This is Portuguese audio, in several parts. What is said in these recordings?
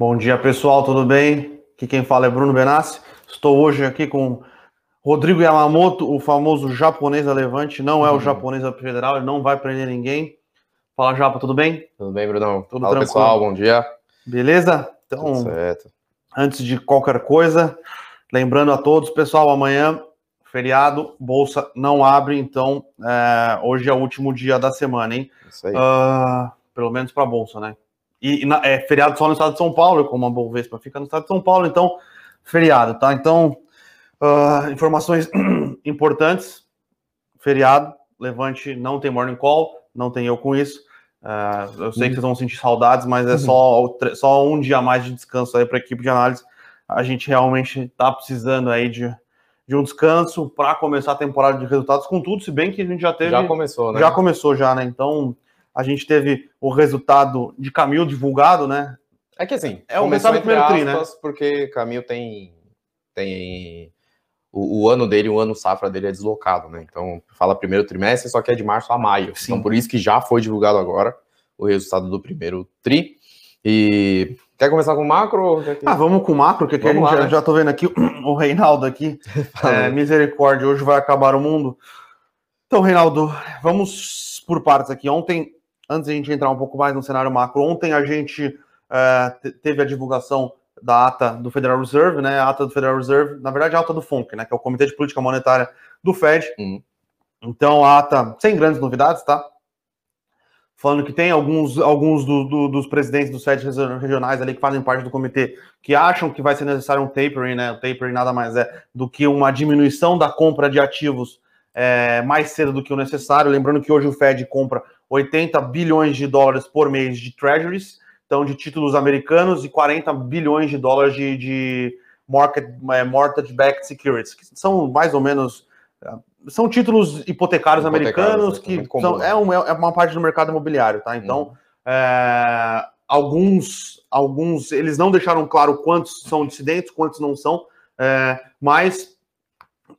Bom dia, pessoal, tudo bem? Aqui quem fala é Bruno Benassi. Estou hoje aqui com Rodrigo Yamamoto, o famoso japonês da Levante. Não é o uhum. japonês da Federal, ele não vai prender ninguém. Fala, Japa, tudo bem? Tudo bem, Brunão? Tudo Fala, tranquilo. pessoal, bom dia. Beleza? Então, tudo certo. antes de qualquer coisa, lembrando a todos, pessoal, amanhã, feriado, bolsa não abre, então é, hoje é o último dia da semana, hein? Isso aí. Uh, pelo menos para a bolsa, né? E, e é feriado só no estado de São Paulo, como a Bovespa fica no estado de São Paulo, então, feriado, tá? Então, uh, informações importantes, feriado, Levante não tem morning call, não tem eu com isso. Uh, eu sei que vocês vão sentir saudades, mas é só, só um dia a mais de descanso aí para a equipe de análise. A gente realmente está precisando aí de, de um descanso para começar a temporada de resultados com tudo, se bem que a gente já teve. Já começou, né? Já começou, já, né? Então, a gente teve o resultado de Camil divulgado, né? É que assim, é o resultado do primeiro tri, né? Porque Camil tem, tem o, o, ano dele, o ano safra dele é deslocado, né? Então, fala primeiro trimestre, só que é de março a maio. Sim. Então, por isso que já foi divulgado agora o resultado do primeiro tri. E quer começar com macro? Ah, vamos com macro, que a gente lá, já, né? já tô vendo aqui o Reinaldo aqui. é, misericórdia, hoje vai acabar o mundo. Então, Reinaldo, vamos por partes aqui. Ontem antes de a gente entrar um pouco mais no cenário macro, ontem a gente é, teve a divulgação da ata do Federal Reserve, né? A ata do Federal Reserve, na verdade, a ata do FONC, né? Que é o Comitê de Política Monetária do Fed. Uhum. Então, a ata, sem grandes novidades, tá? Falando que tem alguns, alguns do, do, dos presidentes dos Fed regionais ali que fazem parte do comitê que acham que vai ser necessário um tapering, né? O tapering nada mais é do que uma diminuição da compra de ativos é, mais cedo do que o necessário. Lembrando que hoje o Fed compra 80 bilhões de dólares por mês de treasuries, então de títulos americanos, e 40 bilhões de dólares de, de market, é, mortgage-backed securities, que são mais ou menos é, são títulos hipotecários, hipotecários americanos é que são, é, um, é, uma parte do mercado imobiliário, tá? Então, uhum. é, alguns, alguns, eles não deixaram claro quantos são dissidentes, quantos não são, é, mas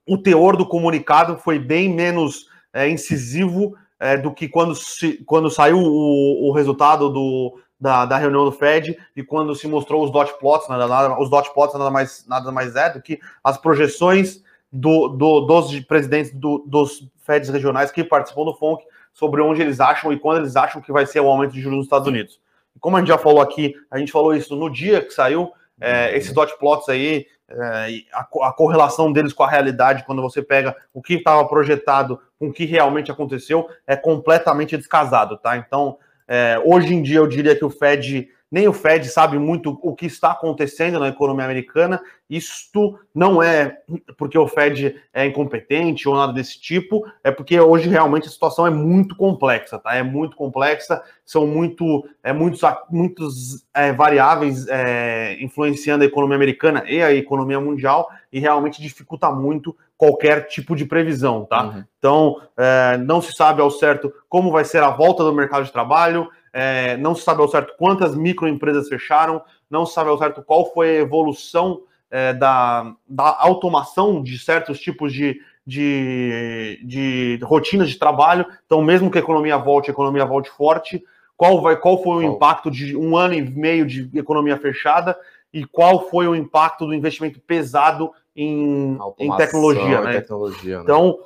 o teor do comunicado foi bem menos é, incisivo é, do que quando, se, quando saiu o, o resultado do, da, da, reunião do Fed e quando se mostrou os dot plots, nada, nada, os dot plots nada mais, nada mais é do que as projeções do, do, dos presidentes do, dos Feds regionais que participam do FONC sobre onde eles acham e quando eles acham que vai ser o aumento de juros nos Estados Unidos. Como a gente já falou aqui, a gente falou isso no dia que saiu, é, esses dot plots aí, é, a, a, correlação deles com a realidade, quando você pega o que estava projetado com o que realmente aconteceu, é completamente descasado, tá? Então, é, hoje em dia, eu diria que o Fed nem o Fed sabe muito o que está acontecendo na economia americana. Isto não é porque o Fed é incompetente ou nada desse tipo, é porque hoje realmente a situação é muito complexa, tá? É muito complexa, são muito, é, muitos, muitos é, variáveis é, influenciando a economia americana e a economia mundial e realmente dificulta muito qualquer tipo de previsão, tá? Uhum. Então, é, não se sabe ao certo como vai ser a volta do mercado de trabalho, é, não se sabe ao certo quantas microempresas fecharam, não se sabe ao certo qual foi a evolução é, da, da automação de certos tipos de, de, de rotinas de trabalho. Então, mesmo que a economia volte, a economia volte forte, qual, vai, qual foi o impacto de um ano e meio de economia fechada e qual foi o impacto do investimento pesado em, em tecnologia, né? tecnologia né? Então,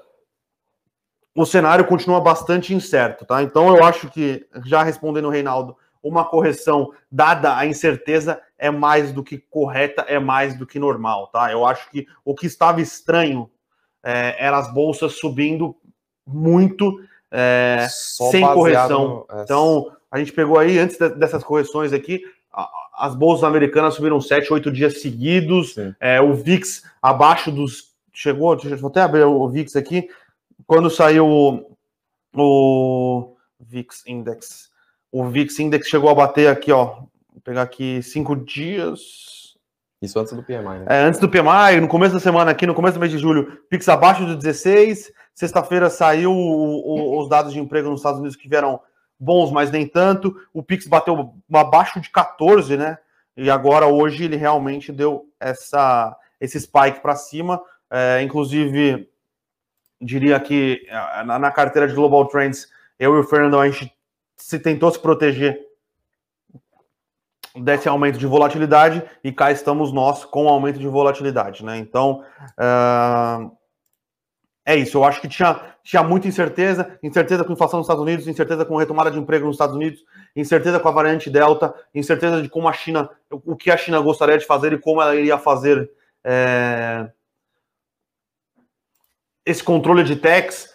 o cenário continua bastante incerto, tá? Então eu acho que, já respondendo o Reinaldo, uma correção, dada a incerteza, é mais do que correta, é mais do que normal, tá? Eu acho que o que estava estranho é, eram as bolsas subindo muito é, sem correção. No... Então, a gente pegou aí, antes dessas correções aqui, as bolsas americanas subiram 7, 8 dias seguidos, é, o VIX abaixo dos. Chegou, deixa eu até abrir o VIX aqui, quando saiu o, o VIX Index, o VIX Index chegou a bater aqui, ó, vou pegar aqui cinco dias. Isso antes do PMI, né? É, antes do PMI, no começo da semana aqui, no começo do mês de julho, VIX abaixo de 16. Sexta-feira saiu o, o, os dados de emprego nos Estados Unidos que vieram bons, mas nem tanto. O Pix bateu abaixo de 14, né? E agora hoje ele realmente deu essa esse spike para cima. É, inclusive, diria que eh, na, carteira de Global Trends, eu e o Fernando, a gente se tentou se proteger desse aumento de volatilidade e cá estamos nós com aumento de volatilidade, né? Então, uh, é isso. Eu acho que tinha, tinha muita incerteza, incerteza com inflação nos Estados Unidos, incerteza com retomada de emprego nos Estados Unidos, incerteza com a variante Delta, incerteza de como a China, o que a China gostaria de fazer e como ela iria fazer é, esse controle de tax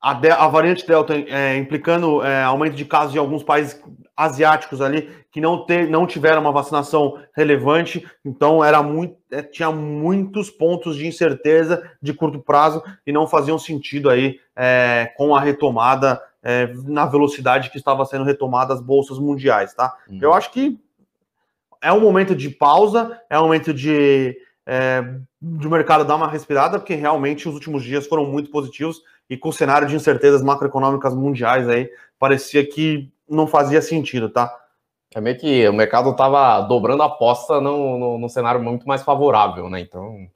a, de, a variante Delta é, implicando é, aumento de casos em alguns países asiáticos ali que não, ter, não tiveram uma vacinação relevante, então era muito, é, tinha muitos pontos de incerteza de curto prazo e não faziam sentido aí é, com a retomada é, na velocidade que estava sendo retomada as bolsas mundiais, tá? Uhum. Eu acho que é um momento de pausa, é um momento de é, de mercado dar uma respirada, porque realmente os últimos dias foram muito positivos e com o cenário de incertezas macroeconômicas mundiais aí, parecia que não fazia sentido, tá? É meio que o mercado estava dobrando a aposta no, no, cenário muito mais favorável, né? Então,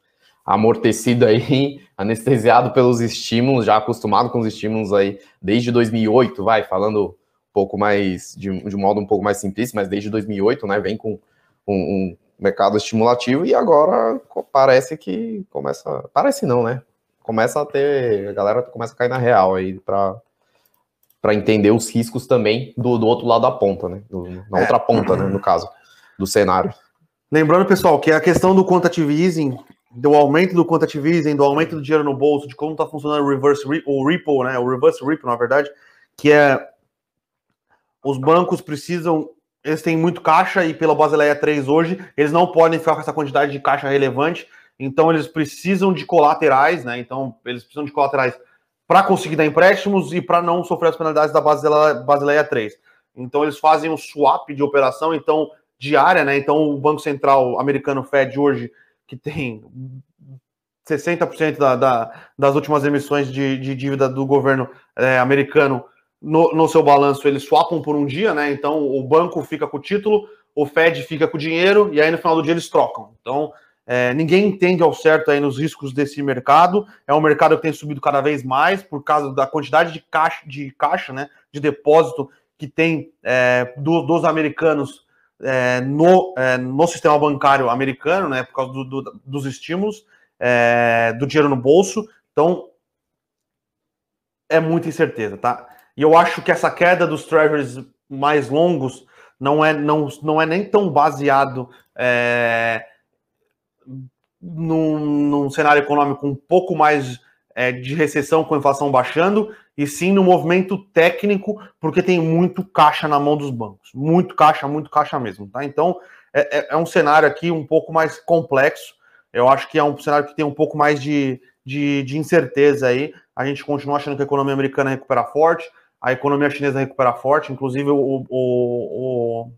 amortecido aí, anestesiado pelos estímulos, já acostumado com os estímulos aí desde 2008, vai, falando um pouco mais, de, de modo um pouco mais simplista, mas desde 2008, né? Vem com um, um mercado estimulativo e agora parece que começa. Parece não, né? Começa a ter. A galera começa a cair na real aí para para entender os riscos também do, do outro lado da ponta, né? Do, na é. outra ponta, né? No caso, do cenário. Lembrando, pessoal, que a questão do quantitative easing, do aumento do quantitative easing, do aumento do dinheiro no bolso, de como está funcionando o reverse o Ripple, né? O reverse Ripple, na verdade, que é os bancos precisam eles têm muito caixa e pela Basileia 3 hoje, eles não podem ficar com essa quantidade de caixa relevante, então eles precisam de colaterais, né? Então eles precisam de colaterais para conseguir dar empréstimos e para não sofrer as penalidades da Basileia, Basileia 3. Então eles fazem um swap de operação, então diária, né? Então o Banco Central americano Fed hoje, que tem 60% da, da, das últimas emissões de, de dívida do governo é, americano no, no seu balanço eles swapam por um dia, né? Então o banco fica com o título, o Fed fica com o dinheiro e aí no final do dia eles trocam. Então é, ninguém entende ao certo aí nos riscos desse mercado. É um mercado que tem subido cada vez mais por causa da quantidade de caixa, de caixa, né? De depósito que tem é, do, dos americanos é, no, é, no sistema bancário americano, né? Por causa do, do, dos estímulos, é, do dinheiro no bolso. Então é muita incerteza, tá? E eu acho que essa queda dos Treasuries mais longos não é, não, não é nem tão baseado é, num, num, cenário econômico um pouco mais é, de recessão com a inflação baixando, e sim no movimento técnico, porque tem muito caixa na mão dos bancos. Muito caixa, muito caixa mesmo. Tá? Então é, é, é um cenário aqui um pouco mais complexo. Eu acho que é um cenário que tem um pouco mais de, de, de incerteza aí. A gente continua achando que a economia americana recupera forte a economia chinesa recupera forte, inclusive o, o, o,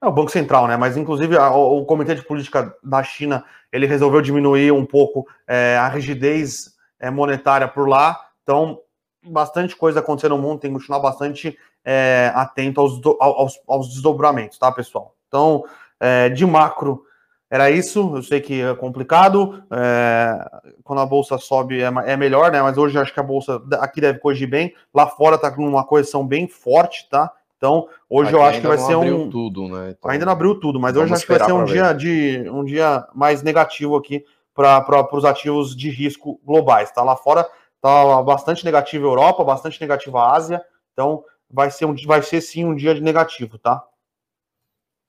é o Banco Central, né? Mas inclusive a, o, Comitê de Política da China ele resolveu diminuir um pouco é, a rigidez é, monetária por lá. Então, bastante coisa acontecendo no mundo, tem que continuar bastante é, atento aos, aos, aos, desdobramentos, tá, pessoal? Então, é, de macro, era isso. Eu sei que é complicado. É, quando a bolsa sobe é, é, melhor, né? Mas hoje acho que a bolsa aqui deve corrigir bem. Lá fora tá com uma correção bem forte, tá? Então, hoje aqui eu acho que vai ser um. Tudo, né? Então, ainda não abriu tudo, mas hoje acho que vai ser um dia, de, um dia mais negativo aqui para os ativos de risco globais. Tá? Lá fora tá bastante negativo a Europa, bastante negativo a Ásia. Então, vai ser, um, vai ser sim um dia de negativo, tá?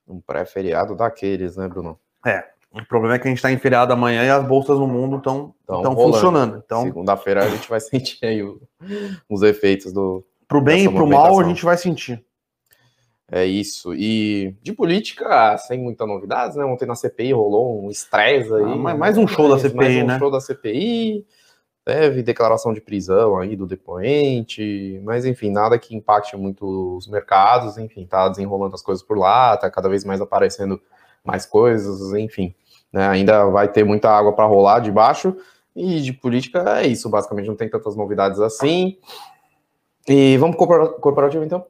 Um pré-feriado daqueles, né, Bruno? É. O problema é que a gente está em feriado amanhã e as bolsas no mundo estão funcionando. Então, segunda-feira a gente vai sentir aí o, os efeitos do. Pro bem e pro mal a gente vai sentir. É isso. E de política, sem muita novidades, né? Ontem na CPI rolou um estresse aí. Ah, mais um show da CPI, mais um né? show da CPI. Teve declaração de prisão aí do depoente, mas enfim, nada que impacte muito os mercados, enfim, tá desenrolando as coisas por lá, tá cada vez mais aparecendo mais coisas, enfim. Né, ainda vai ter muita água para rolar de baixo. E de política é isso, basicamente, não tem tantas novidades assim. E vamos para corporativo então?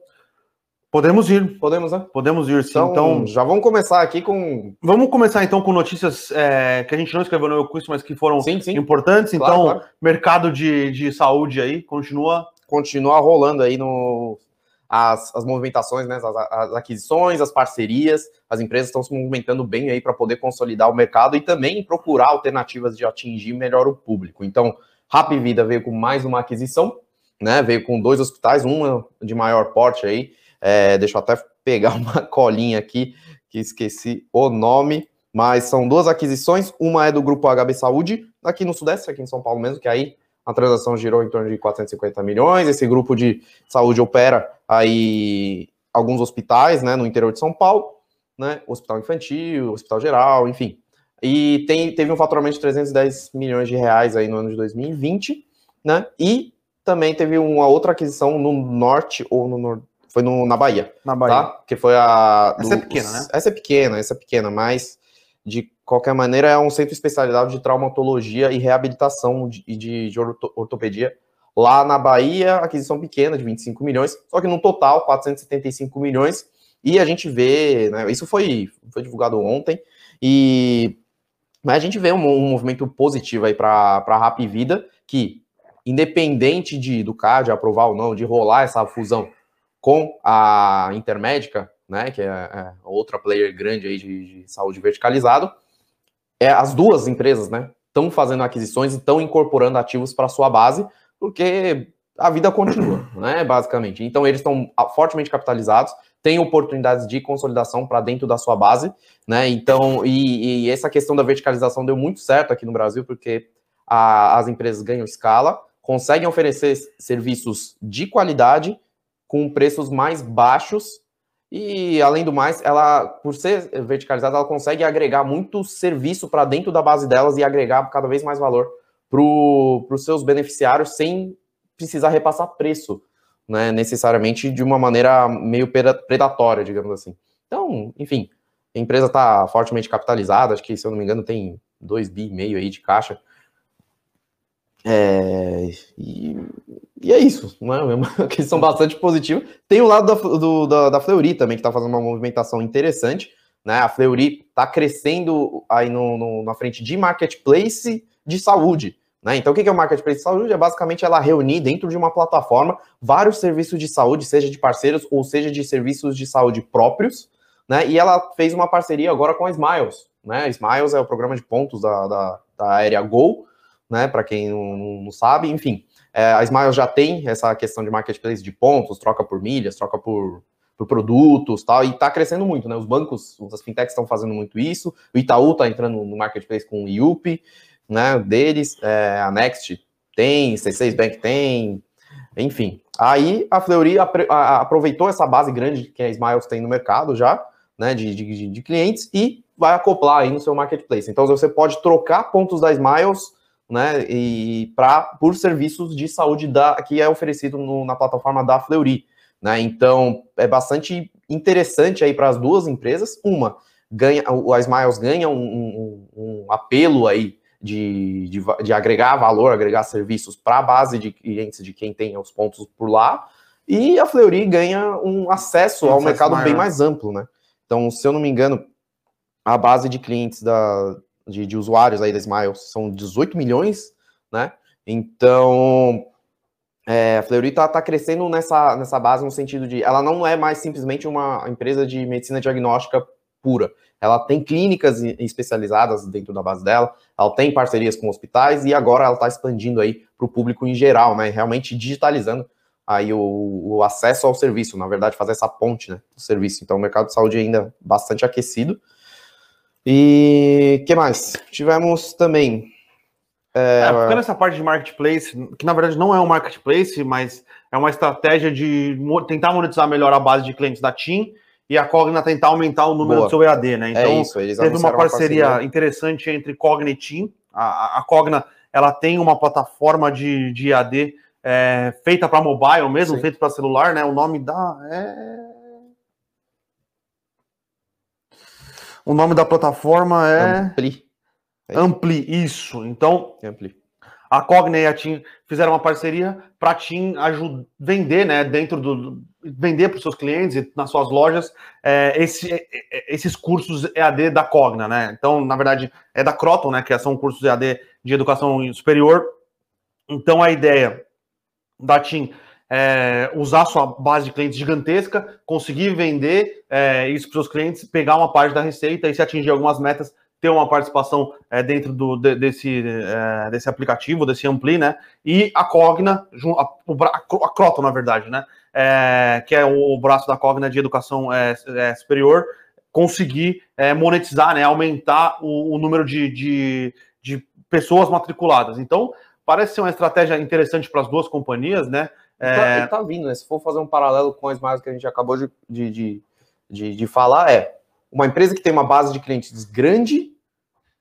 Podemos ir. Podemos, né? Podemos ir, sim. Então, então, já vamos começar aqui com. Vamos começar então com notícias é, que a gente não escreveu no meu curso, mas que foram sim, sim. importantes. Claro, então, claro. mercado de, de saúde aí continua. Continua rolando aí no, as, as movimentações, né, as, as, aquisições, as parcerias, as empresas estão se movimentando bem aí para poder consolidar o mercado e também procurar alternativas de atingir melhor o público. Então, Rap Vida veio com mais uma aquisição, né? Veio com dois hospitais, uma de maior porte aí. É, deixa eu até pegar uma colinha aqui, que esqueci o nome, mas são duas aquisições. Uma é do grupo HB Saúde, aqui no Sudeste, aqui em São Paulo mesmo, que aí a transação girou em torno de 450 milhões. Esse grupo de saúde opera aí alguns hospitais, né, no interior de São Paulo, né, hospital infantil, hospital geral, enfim. E tem, teve um faturamento de 310 milhões de reais aí no ano de 2020, né, e também teve uma outra aquisição no norte ou no nor... foi no, na Bahia, na Bahia, tá? Que foi a do, essa é pequena, né? Essa é pequena, essa é pequena, mas de qualquer maneira, é um centro especializado de traumatologia e reabilitação e de, de, de ortopedia lá na Bahia, aquisição pequena de 25 milhões, só que no total 475 milhões. E a gente vê, né, isso foi, foi divulgado ontem, e mas a gente vê um, um movimento positivo aí para a Rap Vida, que independente de do CAD aprovar ou não, de rolar essa fusão com a Intermédica, né, que é, é outra player grande aí de, de saúde verticalizado, é, as duas empresas, né, estão fazendo aquisições e estão incorporando ativos para sua base, porque a vida continua, né, basicamente. Então eles estão fortemente capitalizados, têm oportunidades de consolidação para dentro da sua base, né? Então, e, e, essa questão da verticalização deu muito certo aqui no Brasil, porque a, as empresas ganham escala, conseguem oferecer serviços de qualidade com preços mais baixos e, além do mais, ela, por ser verticalizada, ela consegue agregar muito serviço para dentro da base delas e agregar cada vez mais valor para os seus beneficiários sem precisar repassar preço, né, necessariamente de uma maneira meio predatória, digamos assim. Então, enfim, a empresa está fortemente capitalizada, acho que, se eu não me engano, tem 2 bi aí de caixa. É, e, e, é isso, não é uma questão bastante positiva. Tem o lado da, do, da, da Fleury também, que está fazendo uma movimentação interessante. Né? A Fleury está crescendo aí no, no, na frente de marketplace de saúde. Né? Então, o que é o marketplace de saúde? É basicamente ela reunir dentro de uma plataforma vários serviços de saúde, seja de parceiros ou seja de serviços de saúde próprios. Né? E ela fez uma parceria agora com a Smiles. Né? Smiles é o programa de pontos da, da, da Aérea Gol né? Para quem não, não, sabe, enfim. É, a Smiles já tem essa questão de marketplace de pontos, troca por milhas, troca por, por produtos tal, e está crescendo muito, né? Os bancos, as fintechs estão fazendo muito isso. O Itaú está entrando no marketplace com o IUP, né? Deles, é, a Next tem, C6 Bank tem, enfim. Aí a Fleury aproveitou essa base grande que a Smiles tem no mercado já, né? De, de, de clientes e vai acoplar aí no seu marketplace. Então você pode trocar pontos da Smiles né, e pra, por serviços de saúde da, que é oferecido no, na plataforma da Fleury. Né? Então, é bastante interessante aí para as duas empresas. Uma, ganha, o a Smiles ganha um, um, um apelo aí de, de, de, agregar valor, agregar serviços para a base de clientes de quem tem os pontos por lá, e a Fleury ganha um acesso um ao mercado maior. bem mais amplo, né? Então, se eu não me engano, a base de clientes da, de, de usuários aí da Smiles, são 18 milhões, né? Então, é, a Fleury está tá crescendo nessa, nessa base no sentido de ela não é mais simplesmente uma empresa de medicina diagnóstica pura. Ela tem clínicas especializadas dentro da base dela, ela tem parcerias com hospitais e agora ela está expandindo aí para o público em geral, né? Realmente digitalizando aí o, o, acesso ao serviço, na verdade, fazer essa ponte né, do serviço. Então, o mercado de saúde ainda bastante aquecido. E que mais? Tivemos também. É, é, ficando nessa parte de marketplace, que na verdade não é um marketplace, mas é uma estratégia de tentar monetizar melhor a base de clientes da TIM e a Cogna tentar aumentar o número Boa. do seu EAD, né? É então, é isso, teve uma parceria, parceria, interessante entre Cogna e TIM. A, a Cogna ela tem uma plataforma de, de EAD é, feita para mobile mesmo, Sim. feita para celular, né? O nome da. É... O nome da plataforma é. Ampli. É Ampli, isso. Então, Ampli. a Cogna e a TIM fizeram uma parceria para a TIM ajudar, vender, né, dentro do. vender para os seus clientes e nas suas lojas é, esse, é, é, esses cursos EAD da Cogna, né? Então, na verdade, é da Croton, né? Que são cursos EAD de educação superior. Então, a ideia da TIM é, usar sua base de clientes gigantesca, conseguir vender é, isso para os seus clientes, pegar uma parte da receita e se atingir algumas metas, ter uma participação é, dentro do, de, desse, é, desse aplicativo, desse Ampli, né? E a Cogna, a, a, Croton, na verdade, né? É, que é o braço da Cogna de educação é, superior, conseguir monetizar, né? Aumentar o, o número de, de, de, pessoas matriculadas. Então, parece ser uma estratégia interessante para as duas companhias, né? É... Tá, tá, vindo, né? Se for fazer um paralelo com as marcas que a gente acabou de, de, de, de, falar, é uma empresa que tem uma base de clientes grande,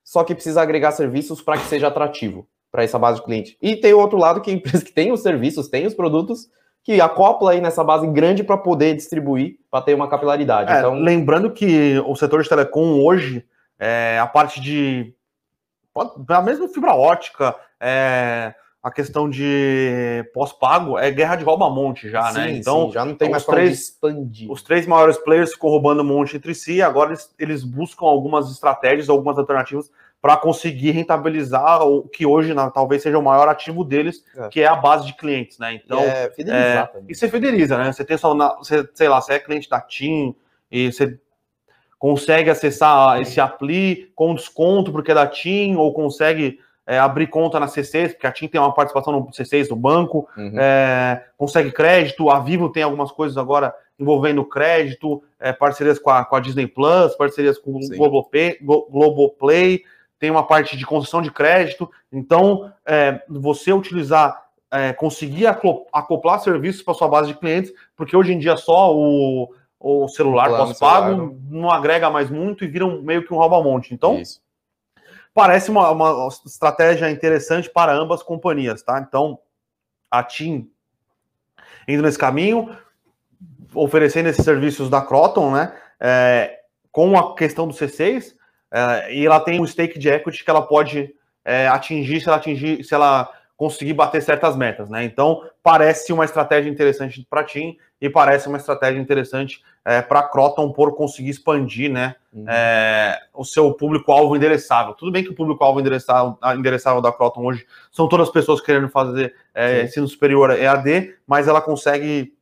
só que precisa agregar serviços para que seja atrativo para essa base de cliente. E tem o outro lado que é a empresa que tem os serviços, tem os produtos, que acopla aí nessa base grande para poder distribuir, para ter uma capilaridade. É, então... Lembrando que o setor de telecom hoje, é, a parte de. A mesma fibra ótica, é, a questão de pós-pago é guerra de rouba-monte já, né? sim, né? Então, sim, já não tem mais três, expandir. Os três maiores players ficam roubando um monte entre si, agora eles, eles buscam algumas estratégias, algumas alternativas para conseguir rentabilizar o que hoje na, talvez seja o maior ativo deles, é. que é a base de clientes, né? Então, é, é, e você fideliza, né? Você tem só, na, você, sei lá, você é cliente da TIM e você consegue acessar esse Appli com desconto porque é da TIM, ou consegue é, abrir conta na C6, porque a TIM tem uma participação no C6 do banco, uhum. é, consegue crédito, a Vivo tem algumas coisas agora envolvendo crédito, é, parcerias com a, com a, Disney Plus, parcerias com o Globoplay, Globoplay, tem uma parte de concessão de crédito, então é, você utilizar, é, conseguir acoplar serviços para sua base de clientes, porque hoje em dia só o, o celular pós-pago não agrega mais muito e vira um, meio que um rouba-monte. Então, Isso parece uma, uma estratégia interessante para ambas companhias, tá? Então, a TIM indo nesse caminho, oferecendo esses serviços da Croton, né? É, com a questão do C6, é, e ela tem um stake de equity que ela pode é, atingir se ela atingir, se ela conseguir bater certas metas, né? Então parece uma estratégia interessante para TIM e parece uma estratégia interessante é, para a Croton por conseguir expandir, né, uhum. é, o seu público-alvo endereçável. Tudo bem que o público-alvo endereçável, endereçável da Croton hoje são todas as pessoas querendo fazer é, ensino superior EAD, mas ela consegue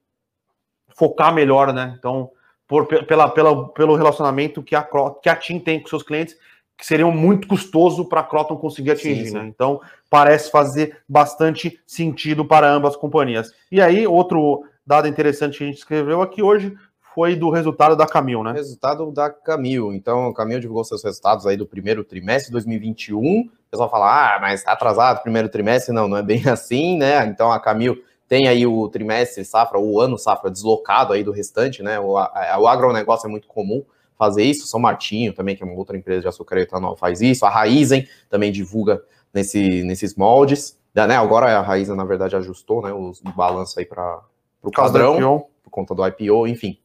focar melhor, né? Então, por, pela, pela, pelo relacionamento que a, que a TIM tem com seus clientes que seriam muito custoso para a Croton conseguir atingir, sim, sim. né? Então, parece fazer bastante sentido para ambas as companhias. E aí, outro dado interessante que a gente escreveu aqui hoje foi do resultado da Camil, né? Resultado da Camil. Então, a Camil divulgou seus resultados aí do primeiro trimestre de 2021. O pessoal fala, ah, mas está atrasado o primeiro trimestre. Não, não é bem assim, né? Então, a Camil tem aí o trimestre safra, o ano safra deslocado aí do restante, né? O, a, o agronegócio é muito comum fazer isso. São Martinho também, que é uma outra empresa de açúcar e etanol, faz isso. A Raizen também divulga nesse, nesses moldes. Né? Agora a Raizen, na verdade, ajustou né, os balanços aí para o padrão, por conta do IPO, enfim.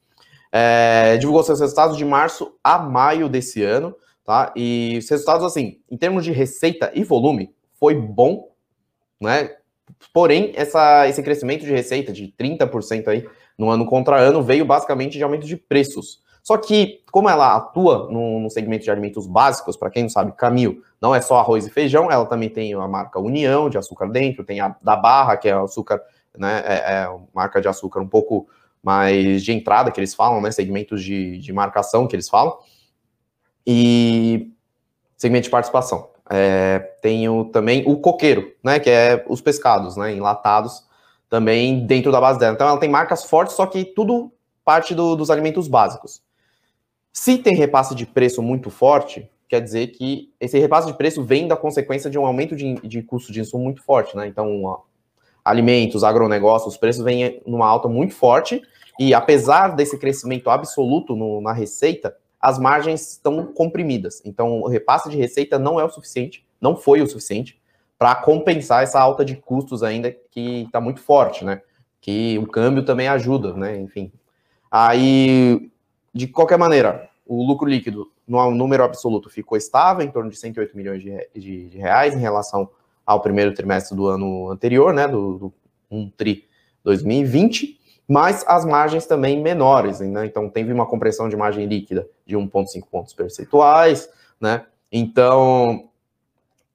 É, divulgou seus resultados de março a maio desse ano, tá? E os resultados, assim, em termos de receita e volume, foi bom, né? Porém, essa, esse crescimento de receita de 30% aí no ano contra ano veio basicamente de aumento de preços. Só que, como ela atua no, segmento de alimentos básicos, para quem não sabe, Camil não é só arroz e feijão, ela também tem a marca União de açúcar dentro, tem a da Barra, que é açúcar, né, é, é marca de açúcar um pouco mais de entrada que eles falam, né, segmentos de, de marcação que eles falam, e segmento de participação. É, tenho também o coqueiro, né, que é os pescados, né, enlatados, também dentro da base dela. Então ela tem marcas fortes, só que tudo parte do, dos alimentos básicos. Se tem repasse de preço muito forte, quer dizer que esse repasse de preço vem da consequência de um aumento de, de custo de insumo muito forte, né? Então, ó, alimentos, agronegócios, os preços vêm numa alta muito forte, e apesar desse crescimento absoluto no, na receita, as margens estão comprimidas. Então, o repasse de receita não é o suficiente, não foi o suficiente para compensar essa alta de custos ainda que está muito forte, né? Que o câmbio também ajuda, né? Enfim. Aí de qualquer maneira, o lucro líquido no número absoluto ficou estável, em torno de 108 milhões de, de, de reais em relação ao primeiro trimestre do ano anterior, né, do, do 1 tri 2020, mas as margens também menores, né, então teve uma compressão de margem líquida de 1,5 pontos percentuais, né, então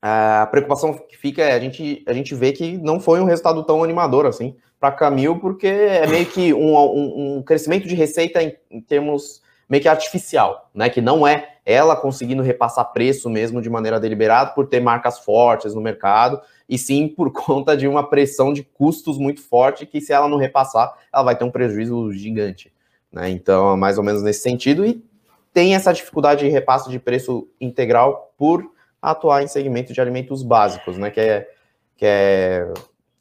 a preocupação que fica é a gente, a gente vê que não foi um resultado tão animador assim para Camil, porque é meio que um, um, um crescimento de receita em, em, termos meio que artificial, né? Que não é ela conseguindo repassar preço mesmo de maneira deliberada por ter marcas fortes no mercado, e sim por conta de uma pressão de custos muito forte que se ela não repassar, ela vai ter um prejuízo gigante. Né? Então, é mais ou menos nesse sentido, e tem essa dificuldade de repasse de preço integral por atuar em segmento de alimentos básicos, né? Que é, que é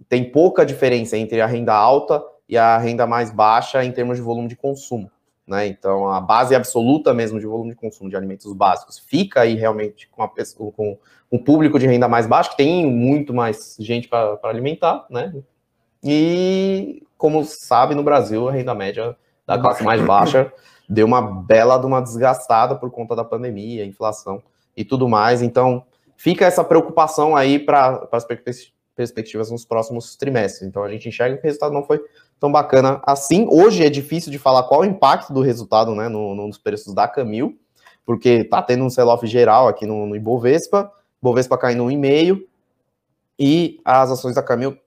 tem pouca diferença entre a renda alta e a renda mais baixa em termos de volume de consumo. Né? Então, a base absoluta mesmo de volume de consumo de alimentos básicos fica aí realmente com, a, com um público de renda mais baixa, que tem muito mais gente para alimentar, né? E, como sabe, no Brasil, a renda média da classe mais baixa deu uma bela de uma desgastada por conta da pandemia, inflação e tudo mais. Então, fica essa preocupação aí para as perspectivas nos próximos trimestres. Então, a gente enxerga que o resultado não foi tão bacana assim. Hoje é difícil de falar qual o impacto do resultado né, no, nos preços da Camil, porque está tendo um sell-off geral aqui no, no Ibovespa, Ibovespa caindo 1,5% e as ações da Camil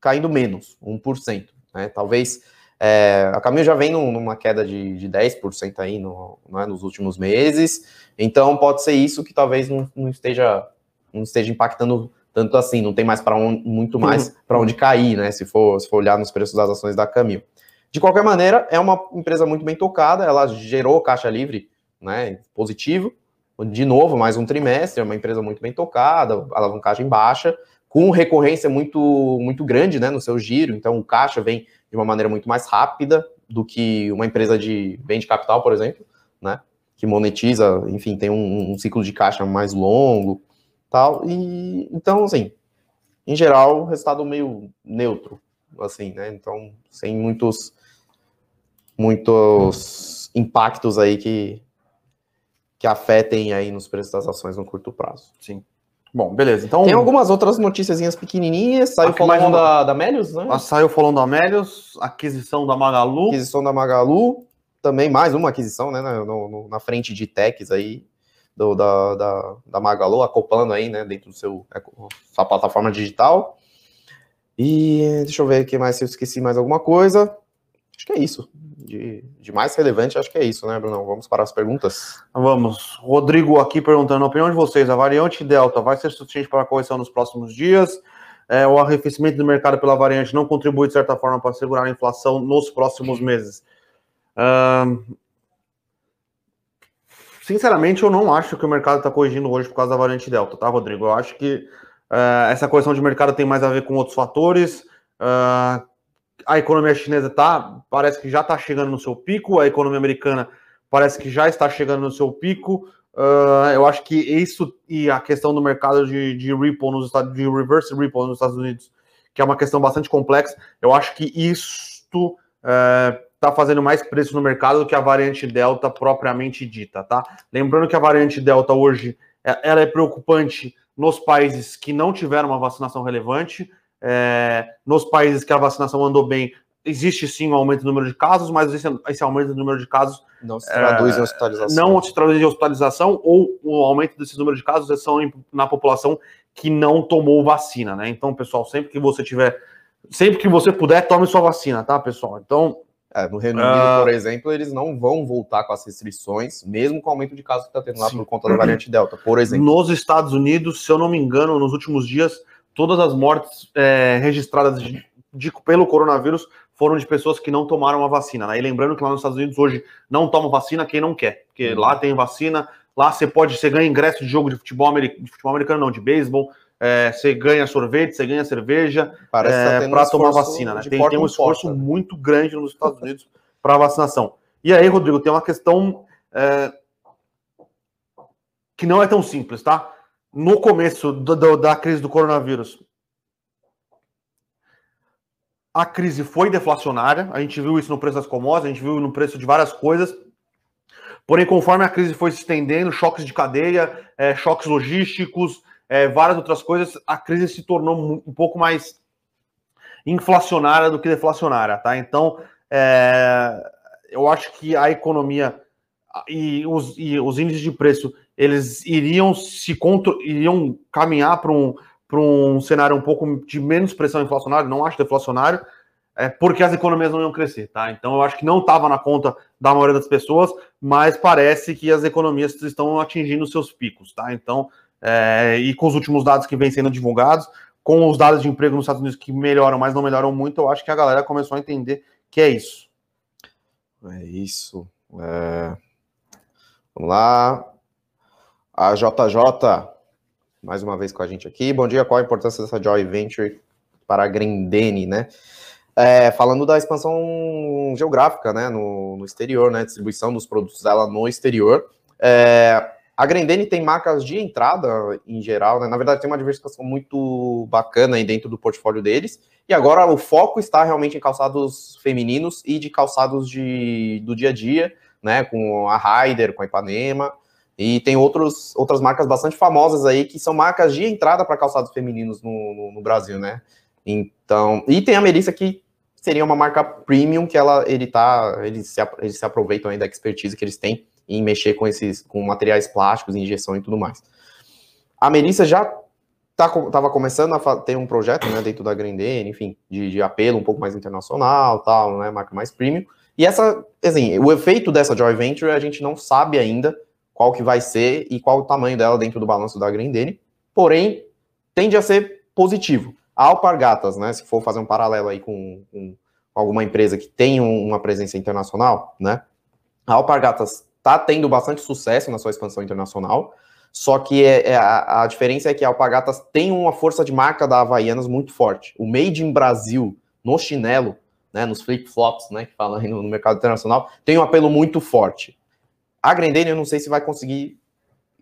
caindo menos, 1%. Né? Talvez é, a Camil já vem numa queda de, de 10% aí no, né, nos últimos meses, então pode ser isso que talvez não, não esteja, não esteja impactando tanto assim, não tem mais para muito mais uhum. para onde cair, né? Se for, se for olhar nos preços das ações da Camil. De qualquer maneira, é uma empresa muito bem tocada, ela gerou caixa livre, né? Positivo. De novo, mais um trimestre, é uma empresa muito bem tocada, alavancagem baixa, com recorrência muito, muito grande né, no seu giro, então o caixa vem de uma maneira muito mais rápida do que uma empresa de bem de capital, por exemplo, né? Que monetiza, enfim, tem um, um ciclo de caixa mais longo, tal. E então, assim, em geral, resultado meio neutro, assim, né? Então, sem muitos muitos impactos aí que que afetem aí nos preços das ações no curto prazo. Sim. Bom, beleza. Então tem algumas outras noticiazinhas pequenininhas. Saiu falando da, da Melius, né? Ah, saiu falando da Melius, aquisição da Magalu. Aquisição da Magalu, também mais uma aquisição, né? Na, no, na frente de techs aí do, da, da, da Magalu, acoplando aí, né, dentro do seu é, sua plataforma digital. E deixa eu ver aqui mais se eu esqueci mais alguma coisa. Acho que é isso. De, de mais relevante, acho que é isso, né, Bruno? Vamos para as perguntas? Vamos. Rodrigo aqui perguntando a opinião de vocês. A variante Delta vai ser suficiente para a correção nos próximos dias? É, o arrefecimento do mercado pela variante não contribui, de certa forma, para segurar a inflação nos próximos meses? Uh, Sinceramente, eu não acho que o mercado está corrigindo hoje por causa da variante Delta, tá, Rodrigo? Eu acho que uh, essa correção de mercado tem mais a ver com outros fatores. Uh, a economia chinesa tá, parece que já está chegando no seu pico, a economia americana parece que já está chegando no seu pico. Uh, eu acho que isso e a questão do mercado de, de Ripple nos Estados de reverse Ripple nos Estados Unidos, que é uma questão bastante complexa, eu acho que isto uh, está fazendo mais preço no mercado do que a variante Delta propriamente dita, tá? Lembrando que a variante Delta hoje é, ela é preocupante nos países que não tiveram uma vacinação relevante, é, nos países que a vacinação andou bem, existe sim um aumento do número de casos, mas esse, esse aumento do número de casos não se traduz é, em hospitalização. Não se traduz em hospitalização ou o aumento desse número de casos são na população que não tomou vacina, né? Então, pessoal, sempre que você tiver, sempre que você puder, tome sua vacina, tá, pessoal? Então, é, no Reino Unido, uh, por exemplo, eles não vão voltar com as restrições, mesmo com o aumento de casos que está tendo lá sim. por conta da variante Delta, por exemplo. Nos Estados Unidos, se eu não me engano, nos últimos dias, todas as mortes é, registradas de, de, pelo coronavírus foram de pessoas que não tomaram a vacina. Né? E lembrando que lá nos Estados Unidos hoje não toma vacina quem não quer, porque uhum. lá tem vacina, lá você pode, você ganha ingresso de jogo de futebol, de futebol americano, não, de beisebol, é, você ganha sorvete, você ganha cerveja é, tá para tomar vacina. Né? Tem, tem, um esforço porta, né? muito grande nos Estados Unidos para vacinação. E aí, Rodrigo, tem uma questão é, que não é tão simples, tá? No começo do, do, da crise do coronavírus, a crise foi deflacionária, a gente viu isso no preço das commodities, a gente viu no preço de várias coisas. Porém, conforme a crise foi se estendendo, choques de cadeia, é, choques logísticos, é, várias outras coisas, a crise se tornou um pouco mais inflacionária do que deflacionária, tá? Então, é, eu acho que a economia e os, e os índices de preço eles iriam se contra, iriam caminhar para um, um cenário um pouco de menos pressão inflacionária, não acho deflacionário, é, porque as economias não iam crescer, tá? Então eu acho que não estava na conta da maioria das pessoas, mas parece que as economias estão atingindo seus picos, tá? Então, é, e com os últimos dados que vêm sendo divulgados, com os dados de emprego nos Estados Unidos que melhoram, mas não melhoram muito, eu acho que a galera começou a entender que é isso. É isso. É... Vamos lá. A JJ, mais uma vez com a gente aqui. Bom dia, qual a importância dessa Joy Venture para a Grendene, né? É, falando da expansão geográfica, né, no, no, exterior, né, distribuição dos produtos dela no exterior. É, a Grendene tem marcas de entrada em geral, né? Na verdade, tem uma diversificação muito bacana aí dentro do portfólio deles. E agora o foco está realmente em calçados femininos e de calçados de, do dia a dia, né? Com a Ryder, com a Ipanema. E tem outros, outras marcas bastante famosas aí que são marcas de entrada para calçados femininos no, no, no, Brasil, né? Então, e tem a Melissa que seria uma marca premium que ela ele tá, eles se, eles se aproveitam aí da expertise que eles têm em mexer com esses com materiais plásticos, injeção e tudo mais. A Melissa já estava tá, começando a ter um projeto, né, dentro da Grendene, enfim, de, de, apelo um pouco mais internacional, tal, né, marca mais premium. E essa, assim, o efeito dessa joint venture a gente não sabe ainda qual que vai ser e qual o tamanho dela dentro do balanço da Grendene, porém tende a ser positivo. A Alpargatas, né, se for fazer um paralelo aí com, com alguma empresa que tem uma presença internacional, né, a Alpargatas está tendo bastante sucesso na sua expansão internacional, só que é, é a, a, diferença é que a Alpargatas tem uma força de marca da Havaianas muito forte. O Made in Brasil, no chinelo, né, nos flip-flops, né, que fala no, no, mercado internacional, tem um apelo muito forte. A Grendene, eu não sei se vai conseguir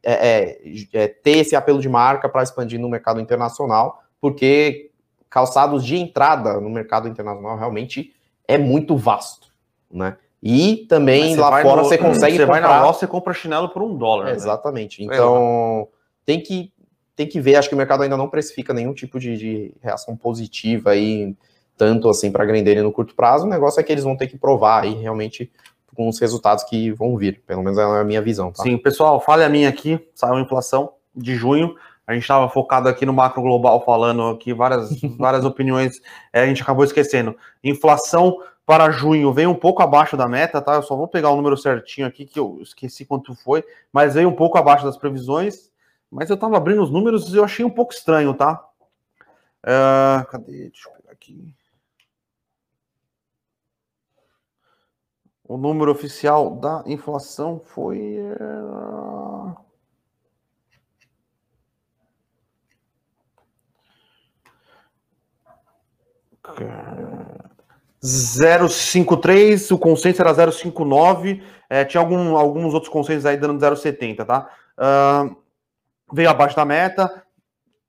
é, é, é ter esse apelo de marca para expandir no mercado internacional, porque calçados de entrada no mercado internacional realmente é muito vasto, né? E também lá fora no, você consegue você comprar... vai na loja você compra chinelo por um dólar. Né? Exatamente. Então tem que tem que ver. Acho que o mercado ainda não precifica nenhum tipo de, de reação positiva aí tanto assim para a no curto prazo. O negócio é que eles vão ter que provar aí realmente com os resultados que vão vir. Pelo menos é a minha visão. Tá? Sim, pessoal, falha minha aqui. Saiu a inflação de junho. A gente estava focado aqui no macro global, falando aqui várias, várias opiniões, é, a gente acabou esquecendo. Inflação para junho veio um pouco abaixo da meta, tá? Eu só vou pegar o número certinho aqui, que eu esqueci quanto foi, mas veio um pouco abaixo das previsões. Mas eu estava abrindo os números e eu achei um pouco estranho, tá? Uh, cadê? Deixa eu pegar aqui. O número oficial da inflação foi. Uh... 0,53, o consenso era 0,59, é, tinha algum, alguns outros consensos aí dando 0,70, tá? Uh, veio abaixo da meta,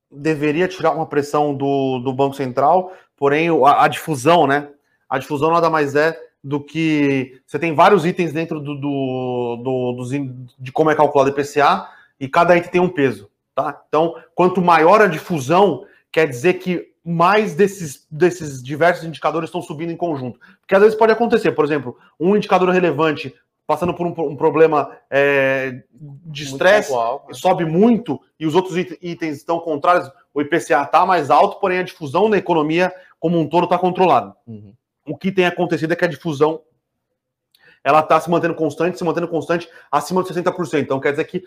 deveria tirar uma pressão do, do Banco Central, porém a, a, difusão, né? A difusão nada mais é do que você tem vários itens dentro do, do, do, do de como é calculado o IPCA e cada item tem um peso, tá? Então, quanto maior a difusão, quer dizer que mais desses, desses diversos indicadores estão subindo em conjunto. Porque às vezes pode acontecer, por exemplo, um indicador relevante passando por um, um problema é, de estresse, sobe muito e os outros itens estão contrários, o IPCA está mais alto, porém a difusão na economia como um todo está controlada. Uhum. O que tem acontecido é que a difusão ela está se mantendo constante, se mantendo constante acima de 60%. Então quer dizer que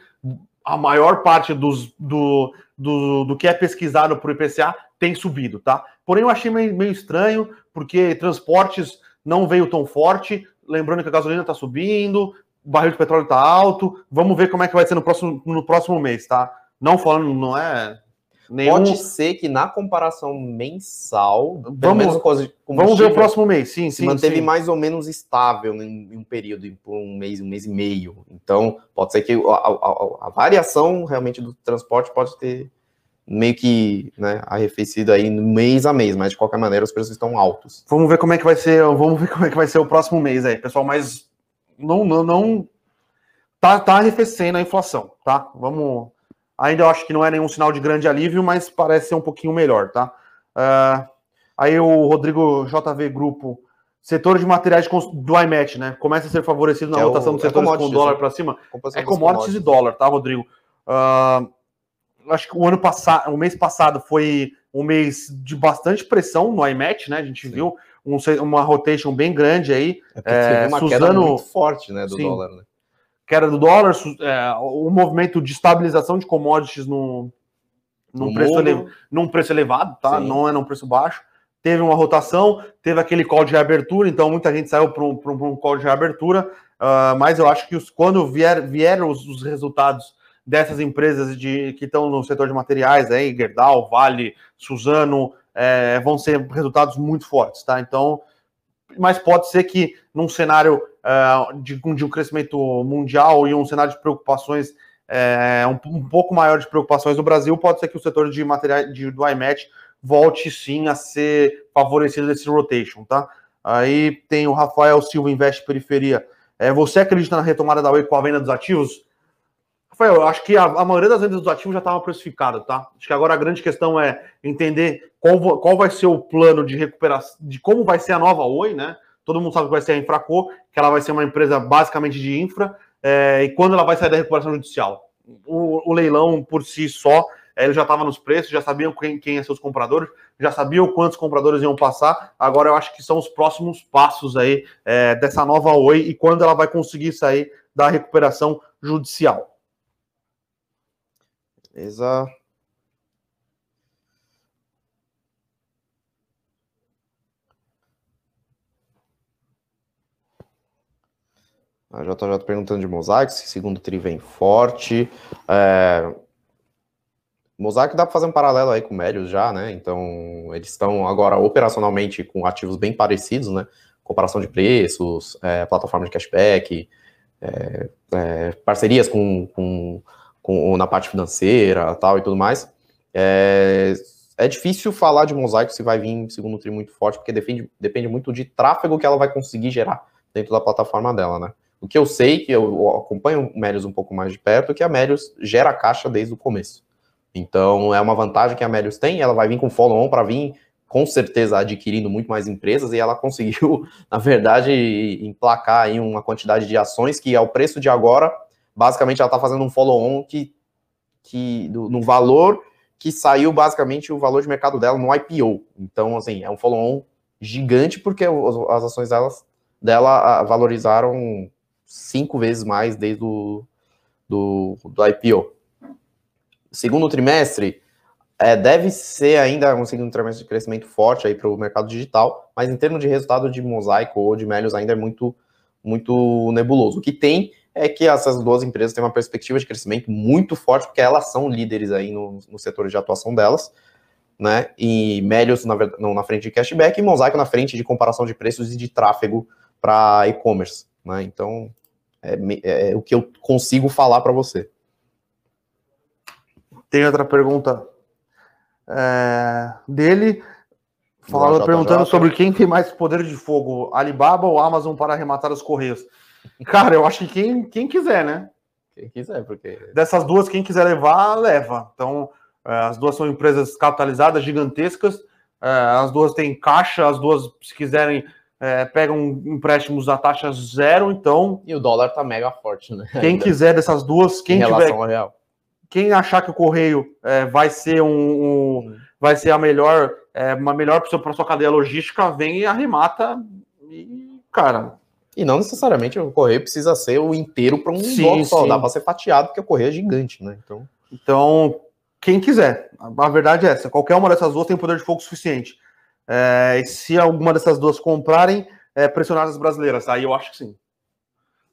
a maior parte dos, do, do, do que é pesquisado por IPCA tem subido, tá? Porém, eu achei meio, meio estranho, porque transportes não veio tão forte, lembrando que a gasolina está subindo, o barril de petróleo está alto. Vamos ver como é que vai ser no próximo, no próximo mês, tá? Não falando, não é Nenhum... Pode ser que na comparação mensal, vamos, vamos ver o próximo mês, sim, sim. Manteve sim. mais ou menos estável em, um período, por um mês, um mês e meio. Então, pode ser que a, a, a variação realmente do transporte pode ter meio que né, arrefecido aí mês a mês, mas de qualquer maneira os preços estão altos. Vamos ver como é que vai ser, vamos ver como é que vai ser o próximo mês aí, pessoal, mas não, não, não tá, tá arrefecendo a inflação, tá? Vamos Ainda eu acho que não é nenhum sinal de grande alívio, mas parece ser um pouquinho melhor, tá? Uh, aí o Rodrigo JV Grupo setor de materiais do IMET, né? Começa a ser favorecido na rotação é dos setores é com dólar para cima. É commodities e dólar, tá, Rodrigo? Uh, acho que o ano passado, o mês passado foi um mês de bastante pressão no IMET, né? A gente Sim. viu um, uma rotation bem grande aí. É, uma Suzano, queda muito forte, né, do Sim, dólar, né? Queda do dólar, é, o movimento de estabilização de commodities no, num, preço, ele, num preço elevado, tá? Sim. Não é num preço baixo. Teve uma rotação, teve aquele call de reabertura, então muita gente saiu para um, um, call de reabertura, uh, mas eu acho que os, quando vier, vieram os, os resultados dessas empresas de, que estão no setor de materiais, aí, Gerdau, Vale, Suzano, é, vão ser resultados muito fortes, tá? Então, mas pode ser que num cenário uh, de, de, um crescimento mundial e um cenário de preocupações é, um, um, pouco maior de preocupações no Brasil, pode ser que o setor de materiais de, do IMET volte sim a ser favorecido desse rotation, tá? Aí tem o Rafael Silva Investe Periferia. É, você acredita na retomada da Oi com a venda dos ativos? Rafael, eu acho que a, a maioria das vendas dos ativos já estava precificada, tá? Acho que agora a grande questão é entender qual, qual vai ser o plano de recuperação, de como vai ser a nova Oi, né? Todo mundo sabe que vai ser a Infraco, que ela vai ser uma empresa basicamente de infra, é, e quando ela vai sair da recuperação judicial. O, o leilão por si só ele já estava nos preços, já sabiam quem, quem ser os compradores, já sabiam quantos compradores iam passar. Agora eu acho que são os próximos passos aí é, dessa nova Oi e quando ela vai conseguir sair da recuperação judicial. Beleza. A JJ perguntando de mosaico, se segundo tri vem forte. É, dá para fazer um paralelo aí com o já, né? Então, eles estão agora operacionalmente com ativos bem parecidos, né? Comparação de preços, é, plataforma de cashback, é, é, parcerias com, com, com, na parte financeira tal e tudo mais. É, é difícil falar de Mosaic se vai vir segundo tri muito forte, porque depende, depende muito de tráfego que ela vai conseguir gerar dentro da plataforma dela, né? O que eu sei, que eu acompanho o Melios um pouco mais de perto, é que a Melios gera caixa desde o começo. Então, é uma vantagem que a Melius tem, ela vai vir com follow-on para vir, com certeza, adquirindo muito mais empresas, e ela conseguiu, na verdade, emplacar aí uma quantidade de ações que, ao preço de agora, basicamente ela está fazendo um follow-on que, que no valor que saiu, basicamente, o valor de mercado dela no IPO. Então, assim, é um follow-on gigante, porque as ações delas, dela valorizaram cinco vezes mais desde o do, do IPO segundo trimestre é, deve ser ainda um segundo trimestre de crescimento forte aí para o mercado digital, mas em termos de resultado de Mosaico ou de Melios ainda é muito, muito nebuloso. O que tem é que essas duas empresas têm uma perspectiva de crescimento muito forte, porque elas são líderes aí no, no setor de atuação delas, né? E Melios na, na frente de cashback e Mosaico na frente de comparação de preços e de tráfego para e-commerce, né? Então, é, é, é o que eu consigo falar para você. Tem outra pergunta é, dele, falando, perguntando sobre quem tem mais poder de fogo, Alibaba ou Amazon para arrematar os correios. Cara, eu acho que quem, quem quiser, né? Quem quiser, porque. Dessas duas, quem quiser levar, leva. Então, é, as duas são empresas capitalizadas, gigantescas. É, as duas têm caixa, as duas, se quiserem, é, pegam empréstimos a taxa zero, então. E o dólar tá mega forte, né? Quem Ainda. quiser dessas duas, quem em tiver. Quem achar que o correio é, vai ser um, um, vai ser a melhor é, uma melhor para sua cadeia logística vem e arremata e cara e não necessariamente o correio precisa ser o inteiro para um sim, bloco só sim. dá para ser fatiado porque o correio é gigante né então então quem quiser a verdade é essa qualquer uma dessas duas tem poder de fogo suficiente é, e se alguma dessas duas comprarem é, pressionar as brasileiras aí eu acho que sim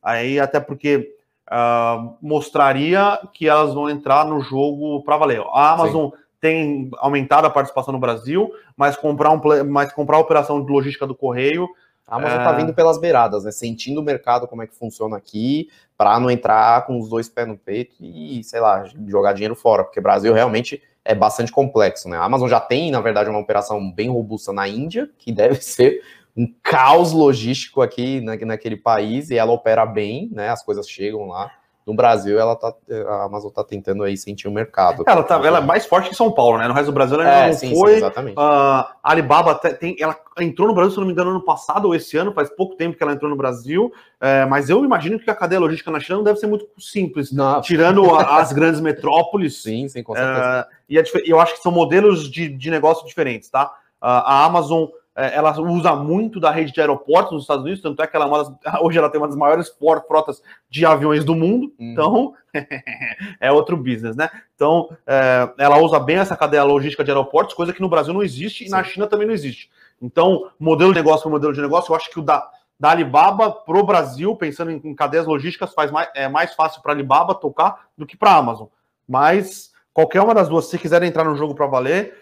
aí até porque uh, mostraria que elas vão entrar no jogo para valer. A Amazon Sim. tem aumentado a participação no Brasil, mas comprar, um, mas comprar a operação de logística do correio. A Amazon está é... vindo pelas beiradas, né? Sentindo o mercado como é que funciona aqui, para não entrar com os dois pés no peito e, sei lá, jogar dinheiro fora, porque o Brasil realmente é bastante complexo, né? A Amazon já tem, na verdade, uma operação bem robusta na Índia, que deve ser um caos logístico aqui na, naquele país e ela opera bem, né? As coisas chegam lá no Brasil ela tá, a Amazon está tentando aí sentir o mercado. Ela, tá, ela é mais forte que São Paulo, né? No resto do Brasil ela é, não sim, foi. Sim, exatamente. Uh, a Alibaba tem, ela entrou no Brasil, se não me engano, ano passado ou esse ano, faz pouco tempo que ela entrou no Brasil, é, mas eu imagino que a cadeia logística na China não deve ser muito simples, não. tirando a, as grandes metrópoles. Sim, sim, com certeza. É, e eu acho que são modelos de, de negócio diferentes, tá? Uh, a Amazon é, ela usa muito da rede de aeroportos nos Estados Unidos, tanto é que ela é das, hoje ela tem uma das maiores frotas de aviões do mundo, uhum. então é outro business, né? Então é, ela usa bem essa cadeia logística de aeroportos, coisa que no Brasil não existe e Sim. na China também não existe. Então, modelo de negócio para modelo de negócio, eu acho que o da, da Alibaba para o Brasil, pensando em, em, cadeias logísticas, faz mais, é mais fácil para a Alibaba tocar do que para a Amazon. Mas qualquer uma das duas, se quiserem entrar no jogo para valer,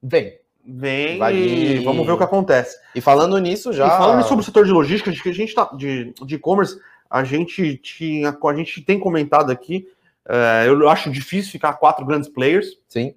vem vem e vamos ver o que acontece. E falando nisso já. E falando sobre o setor de logística, que a gente tá de e-commerce, a gente tinha, a gente tem comentado aqui. É, eu acho difícil ficar quatro grandes players. Sim.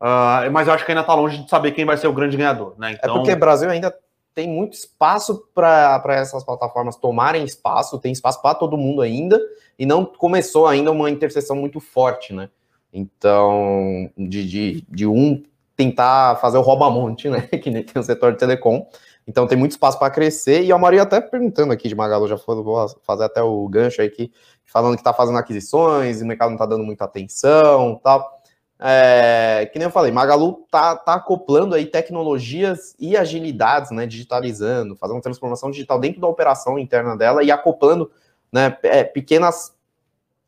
Uh, mas eu acho que ainda está longe de saber quem vai ser o grande ganhador, né? Então... É porque o Brasil ainda tem muito espaço para essas plataformas tomarem espaço, tem espaço para todo mundo ainda, e não começou ainda uma interseção muito forte, né? Então, de, de, de um tentar fazer o rouba-monte, né? Que nem tem o setor de telecom. Então tem muito espaço para crescer. E a Maria até perguntando aqui de Magalu, já foi, vou fazer até o gancho aí que falando que está fazendo aquisições, o mercado não está dando muita atenção tal. É, que nem eu falei, Magalu tá, tá acoplando aí tecnologias e agilidades, né? Digitalizando, fazendo transformação digital dentro da operação interna dela e acoplando né, é, pequenas,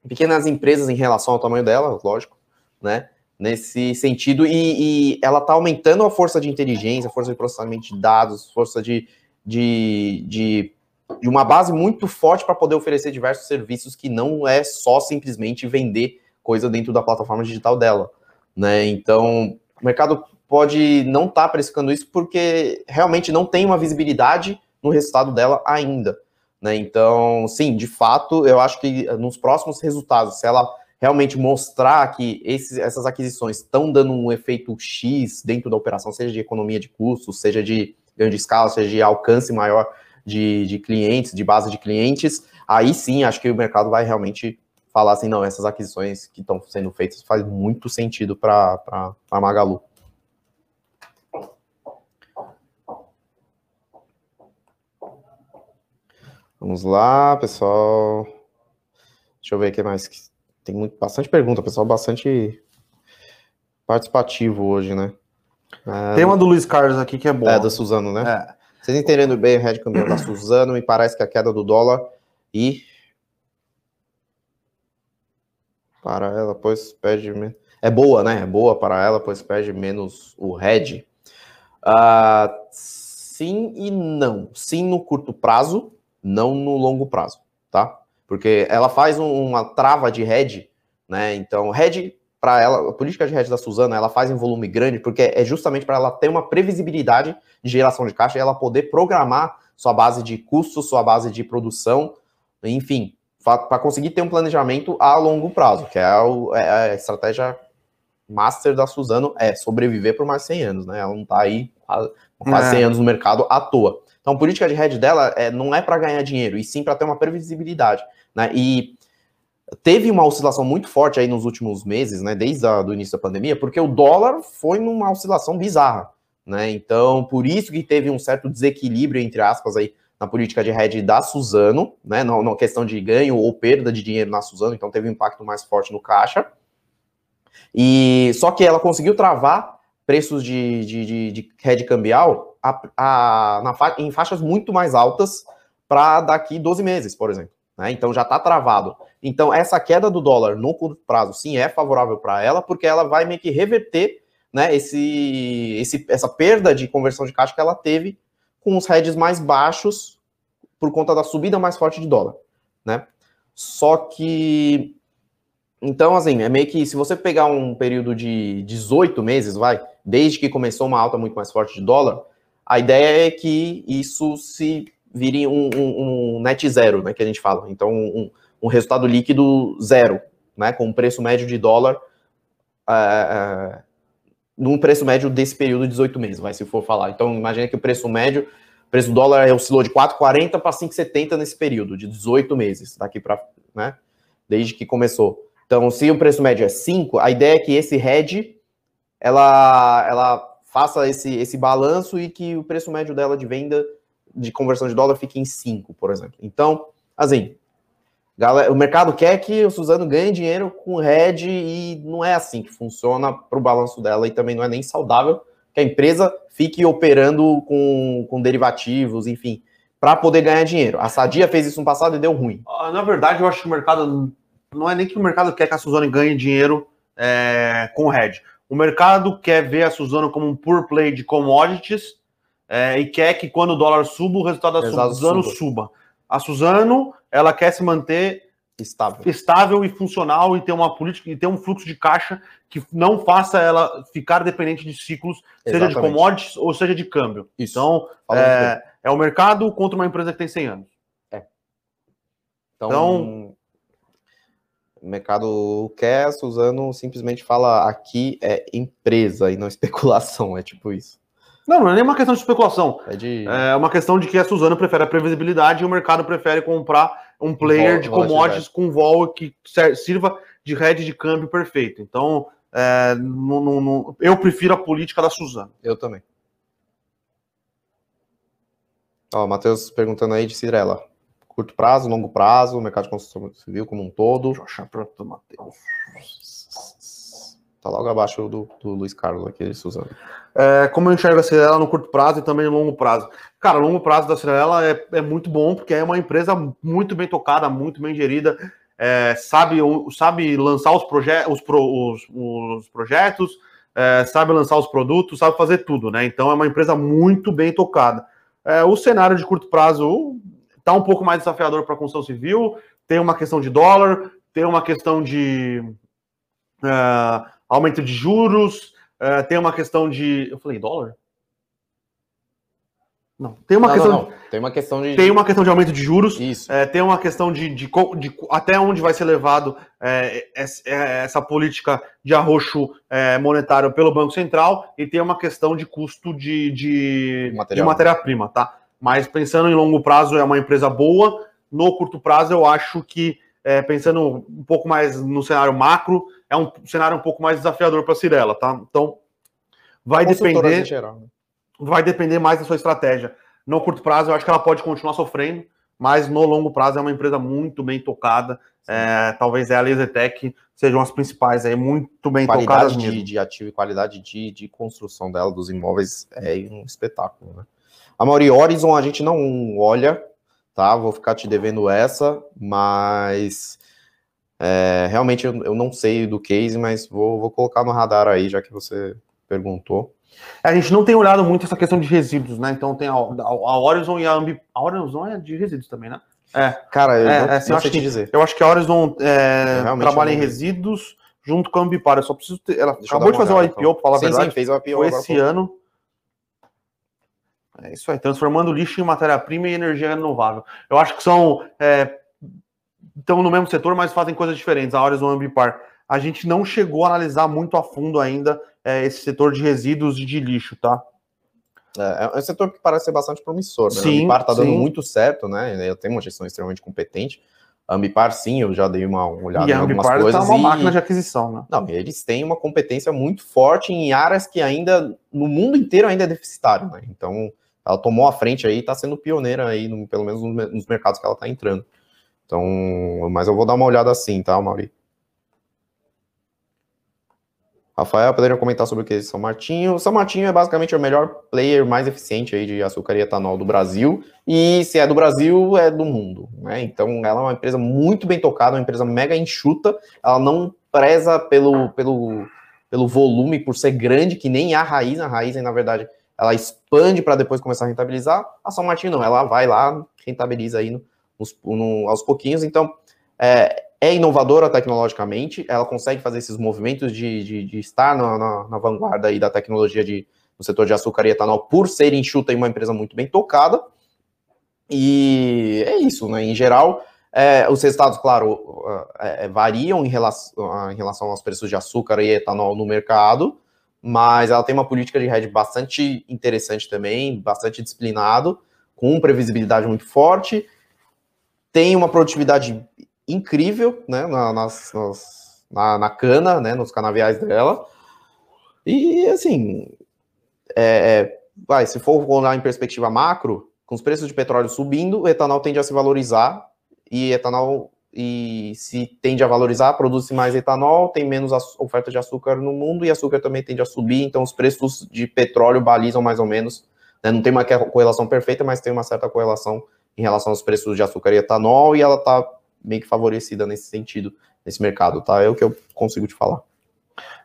pequenas empresas em relação ao tamanho dela, lógico, né? Nesse sentido, e, e ela está aumentando a força de inteligência, a força de processamento de dados, força de, de, de, de uma base muito forte para poder oferecer diversos serviços que não é só simplesmente vender coisa dentro da plataforma digital dela. Né? Então, o mercado pode não estar tá precificando isso porque realmente não tem uma visibilidade no resultado dela ainda. Né? Então, sim, de fato, eu acho que nos próximos resultados, se ela realmente mostrar que esses, essas aquisições estão dando um efeito X dentro da operação, seja de economia de custos, seja de grande escala, seja de alcance maior de, de clientes, de base de clientes, aí sim acho que o mercado vai realmente falar assim, não, essas aquisições que estão sendo feitas faz muito sentido para a Magalu. Vamos lá, pessoal. Deixa eu ver o que mais tem muito, bastante pergunta, pessoal bastante participativo hoje, né? É, tem uma do Luiz Carlos aqui que é boa. É, da Suzano, né? É. Vocês entendendo bem o head cambial da Suzano, me parece que a queda do dólar e para ela, pois perde é boa, né? É boa para ela, pois perde menos o head. Uh, sim e não. Sim no curto prazo, não no longo prazo, tá? Porque ela faz um, uma trava de hedge, né? Então, hedge para ela, a política de hedge da Suzana, ela faz em volume grande, porque é justamente para ela ter uma previsibilidade de geração de caixa e ela poder programar sua base de custos, sua base de produção, enfim, para conseguir ter um planejamento a longo prazo, que é a, é a estratégia master da Suzano, é sobreviver por mais 100 anos, né? Ela não está aí quase 100 é. anos no mercado à toa. Então, a política de hedge dela é, não é para ganhar dinheiro, e sim para ter uma previsibilidade. Né? E teve uma oscilação muito forte aí nos últimos meses, né, desde o início da pandemia, porque o dólar foi numa oscilação bizarra. Né? Então, por isso que teve um certo desequilíbrio, entre aspas, aí, na política de hedge da Suzano, né, na, na questão de ganho ou perda de dinheiro na Suzano, então teve um impacto mais forte no caixa. E só que ela conseguiu travar preços de, de, de, de hedge cambial a, a, na, em faixas muito mais altas para daqui 12 meses, por exemplo. Né? Então já está travado. Então, essa queda do dólar no curto prazo, sim, é favorável para ela, porque ela vai meio que reverter né, esse, esse, essa perda de conversão de caixa que ela teve com os hedges mais baixos por conta da subida mais forte de dólar. Né? Só que. Então, assim, é meio que se você pegar um período de 18 meses, vai, desde que começou uma alta muito mais forte de dólar, a ideia é que isso se vire um, um, um net zero, né, que a gente fala. Então, um, um, resultado líquido zero, né, com um preço médio de dólar uh, uh, num preço médio desse período de 18 meses, vai, se for falar. Então, imagine que o preço médio, o preço do dólar oscilou de 4,40 para 5,70 nesse período de 18 meses, daqui para né? Desde que começou. Então, se o preço médio é 5, a ideia é que esse hedge ela, ela faça esse, esse balanço e que o preço médio dela de venda de conversão de dólar fique em 5, por exemplo. Então, assim, galera, o mercado quer que o Suzano ganhe dinheiro com hedge e não é assim que funciona para o balanço dela e também não é nem saudável que a empresa fique operando com, com derivativos, enfim, para poder ganhar dinheiro. A Sadia fez isso no passado e deu ruim. Ah, na verdade, eu acho que o mercado não é nem que o mercado quer que a Suzano ganhe dinheiro é, com hedge. O mercado quer ver a Suzano como um pure play de commodities é, e quer que quando o dólar suba, o resultado da Exato, Suzano suba. suba. A Suzano, ela quer se manter estável. estável e funcional e ter uma política e ter um fluxo de caixa que não faça ela ficar dependente de ciclos, Exatamente. seja de commodities ou seja de câmbio. Isso. Então, é, é, o mercado contra uma empresa que tem 100 anos. É. Então, então o mercado quer, Suzano simplesmente fala aqui é empresa e não especulação, é tipo isso. Não, não é nem uma questão de especulação. É, de... é uma questão de que a Suzano prefere a previsibilidade e o mercado prefere comprar um player vol, de commodities com vol que sirva de rede de câmbio perfeito. Então, é, não, não, não, eu prefiro a política da Suzano. Eu também. Ó, Matheus perguntando aí de Cirela. Curto prazo, longo prazo, mercado de construção civil como um todo. Deixa eu achar pronto, Matheus. Tá logo abaixo do, do Luiz Carlos aqui, Suzano. É, como eu enxergo a Cirela no curto prazo e também no longo prazo? Cara, o longo prazo da Cirela é, é muito bom, porque é uma empresa muito bem tocada, muito bem gerida, é, sabe, sabe lançar os, proje os, pro, os, os projetos, é, sabe lançar os produtos, sabe fazer tudo, né? Então é uma empresa muito bem tocada. É, o cenário de curto prazo está um pouco mais desafiador para a construção civil, tem uma questão de dólar, tem uma questão de uh, aumento de juros, uh, tem uma questão de. Eu falei dólar? Não, tem uma não, questão. Não, não. Tem uma questão de. Tem uma questão de aumento de juros. Isso. É, tem uma questão de, de, de, até onde vai ser levado é, essa política de arroxo é, monetário pelo Banco Central e tem uma questão de custo de, de, de matéria-prima, tá? Mas pensando em longo prazo, é uma empresa boa. No curto prazo, eu acho que, é, pensando um pouco mais no cenário macro, é um cenário um pouco mais desafiador para a Cirela, tá? Então, vai depender. Geral, né? Vai depender mais da sua estratégia. No curto prazo, eu acho que ela pode continuar sofrendo, mas no longo prazo é uma empresa muito bem tocada. É, talvez ela e a Zetec sejam as principais aí, muito bem qualidade tocadas. De, de ativo e qualidade de, de construção dela, dos imóveis, é um espetáculo, né? A Mauri Horizon a gente não olha, tá? Vou ficar te devendo essa, mas é, realmente eu, eu, não sei do case, mas vou, vou colocar no radar aí, já que você perguntou. A gente não tem olhado muito essa questão de resíduos, né? Então tem a, a, a Horizon e a Ambi. A Horizon é de resíduos também, né? É. Cara, eu é, não, é, assim, não sei te dizer. Eu acho que a Horizon é, trabalha em resíduos junto com a Ambipar. Eu só preciso ter. Ela Deixa acabou de fazer o IPO, então. para falar sim, a verdade. Sim, fez o IPO Foi esse ano. É isso aí, transformando lixo em matéria-prima e energia renovável. Eu acho que são. É, estão no mesmo setor, mas fazem coisas diferentes. A Horizon Ambipar. A gente não chegou a analisar muito a fundo ainda é, esse setor de resíduos e de lixo, tá? É, é um setor que parece ser bastante promissor, né? Sim, a Ambipar está dando muito certo, né? Eu tenho uma gestão extremamente competente. A Ambipar, sim, eu já dei uma olhada e em algumas Ambipar coisas. Tá uma e... máquina de aquisição, né? Não, eles têm uma competência muito forte em áreas que ainda, no mundo inteiro, ainda é deficitário, né? Então, ela tomou a frente aí e está sendo pioneira aí, no, pelo menos nos mercados que ela está entrando. Então, mas eu vou dar uma olhada assim, tá, Mauri? Rafael, poderia comentar sobre o que é São Martinho? São Martinho é basicamente o melhor player mais eficiente aí de açúcar e etanol do Brasil. E se é do Brasil, é do mundo. Né? Então, ela é uma empresa muito bem tocada, uma empresa mega enxuta. Ela não preza pelo, pelo, pelo volume, por ser grande, que nem a raiz. A raiz, na verdade, ela expande para depois começar a rentabilizar. A São Martinho não, ela vai lá, rentabiliza aí no, no, aos pouquinhos. Então, é, é, inovadora tecnologicamente, ela consegue fazer esses movimentos de, de, de estar na, na, na, vanguarda aí da tecnologia de, no setor de açúcar e etanol por ser enxuta e uma empresa muito bem tocada. E é isso, né? Em geral, é, os resultados, claro, é, é variam em relação, em relação aos preços de açúcar e etanol no mercado, mas ela tem uma política de hedge bastante interessante também, bastante disciplinado, com previsibilidade muito forte, tem uma produtividade incrível, né, na, nas, nas, na, na, cana, né, nos canaviais dela. E, assim, é, é, vai, se for olhar em perspectiva macro, com os preços de petróleo subindo, o etanol tende a se valorizar e etanol e se tende a valorizar, produz mais etanol, tem menos oferta de açúcar no mundo e açúcar também tende a subir, então os preços de petróleo balizam mais ou menos, né? não tem uma correlação perfeita, mas tem uma certa correlação em relação aos preços de açúcar e etanol e ela está meio que favorecida nesse sentido, nesse mercado, tá? É o que eu consigo te falar.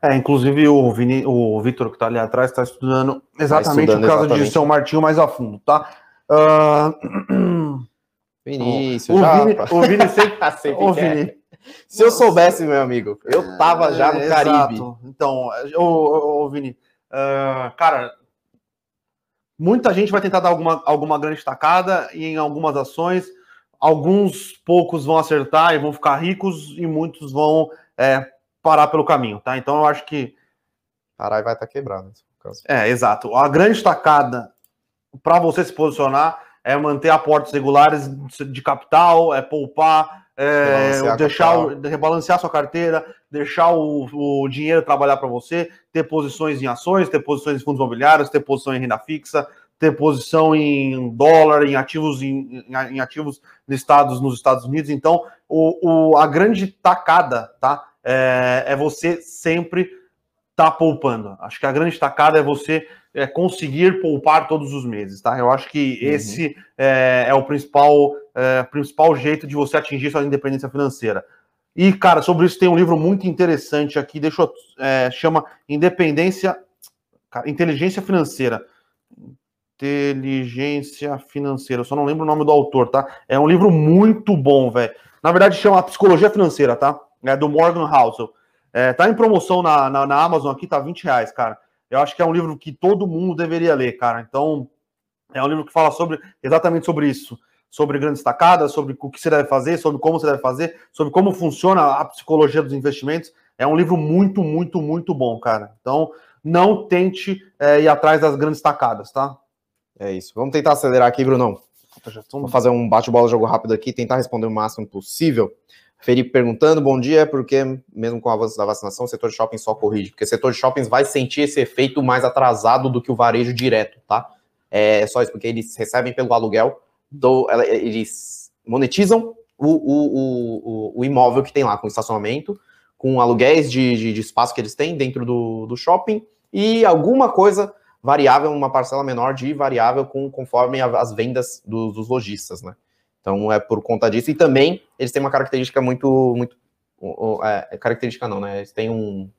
É, inclusive o, Vini, o Vitor que está ali atrás está estudando exatamente tá estudando o caso exatamente. de São Martinho mais a fundo, tá? Uh... Vinícius, o, já, Vini, o Vini sempre, sempre o Vini. Se eu soubesse, meu amigo, eu tava já no é, Caribe. Exato. Então, o, o Vini, uh, cara, muita gente vai tentar dar alguma, alguma grande estacada em algumas ações. Alguns poucos vão acertar e vão ficar ricos, e muitos vão é, parar pelo caminho, tá? Então eu acho que. E vai estar tá quebrado. É, exato. A grande estacada para você se posicionar é manter aportes regulares de capital, é poupar, é deixar o, rebalancear sua carteira, deixar o, o dinheiro trabalhar para você, ter posições em ações, ter posições em fundos imobiliários, ter posição em renda fixa, ter posição em dólar, em ativos em, em ativos listados nos Estados Unidos. Então, o, o a grande tacada, tá? É, é você sempre estar tá poupando. Acho que a grande tacada é você é, conseguir poupar todos os meses, tá? Eu acho que uhum. esse é, é, o principal, é, principal jeito de você atingir sua independência financeira. E, cara, sobre isso tem um livro muito interessante aqui, deixa eu, é, chama Independência, cara, Inteligência Financeira. Inteligência Financeira, eu só não lembro o nome do autor, tá? É um livro muito bom, velho. Na verdade, chama Psicologia Financeira, tá? É do Morgan Housel. É, tá em promoção na, na, na Amazon aqui, tá 20 reais, cara. Eu acho que é um livro que todo mundo deveria ler, cara. Então, é um livro que fala sobre exatamente sobre isso, sobre grandes tacadas, sobre o que você deve fazer, sobre como você deve fazer, sobre como funciona a psicologia dos investimentos. É um livro muito, muito, muito bom, cara. Então, não tente é, ir atrás das grandes tacadas, tá? É isso. Vamos tentar acelerar aqui, Brunão. Vamos fazer um bate-bola, jogo rápido aqui, tentar responder o máximo possível. Felipe perguntando, bom dia, porque mesmo com o avanço da vacinação, o setor de shopping só corrige, porque o setor de shoppings vai sentir esse efeito mais atrasado do que o varejo direto, tá? É só isso, porque eles recebem pelo aluguel, do, eles monetizam o, o, o, o imóvel que tem lá, com estacionamento, com aluguéis de, de, de espaço que eles têm dentro do, do shopping, e alguma coisa variável, uma parcela menor de variável com, conforme as vendas dos, dos lojistas, né? Então é por conta disso. E também eles têm uma característica muito. muito é, é, característica não, né? Eles têm um.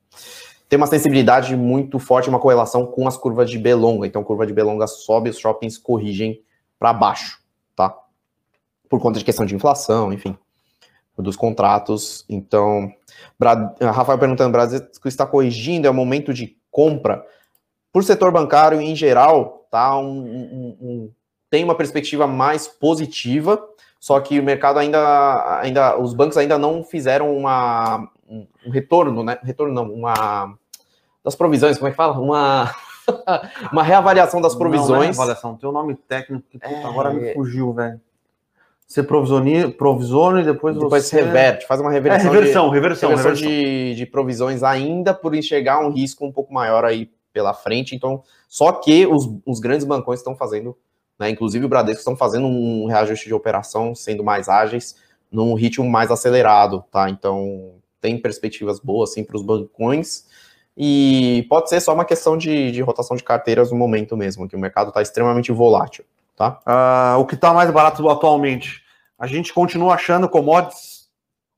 Tem uma sensibilidade muito forte, uma correlação com as curvas de Belonga. Então, a curva de Belonga sobe, os shoppings corrigem para baixo, tá? Por conta de questão de inflação, enfim, dos contratos. Então, Rafael perguntando, Brasil está corrigindo, é o momento de compra. Por setor bancário em geral, tá? Um, um, tem uma perspectiva mais positiva, só que o mercado ainda, ainda os bancos ainda não fizeram uma, um retorno, né? Retorno não, uma das provisões, como é que fala? Uma uma reavaliação das provisões. Não, não é reavaliação, tem um nome técnico que é... agora me fugiu, velho. Você provisiona, provisiona e depois, depois você... reverte, faz uma reversão, é, reversão, de, reversão, reversão, reversão. De, de provisões ainda por enxergar um risco um pouco maior aí pela frente. Então, só que os, os grandes bancões estão fazendo né? Inclusive o Bradesco estão fazendo um reajuste de operação, sendo mais ágeis, num ritmo mais acelerado, tá? Então tem perspectivas boas assim para os bancões. E pode ser só uma questão de, de, rotação de carteiras no momento mesmo, que o mercado está extremamente volátil, tá? Uh, o que está mais barato atualmente? A gente continua achando commodities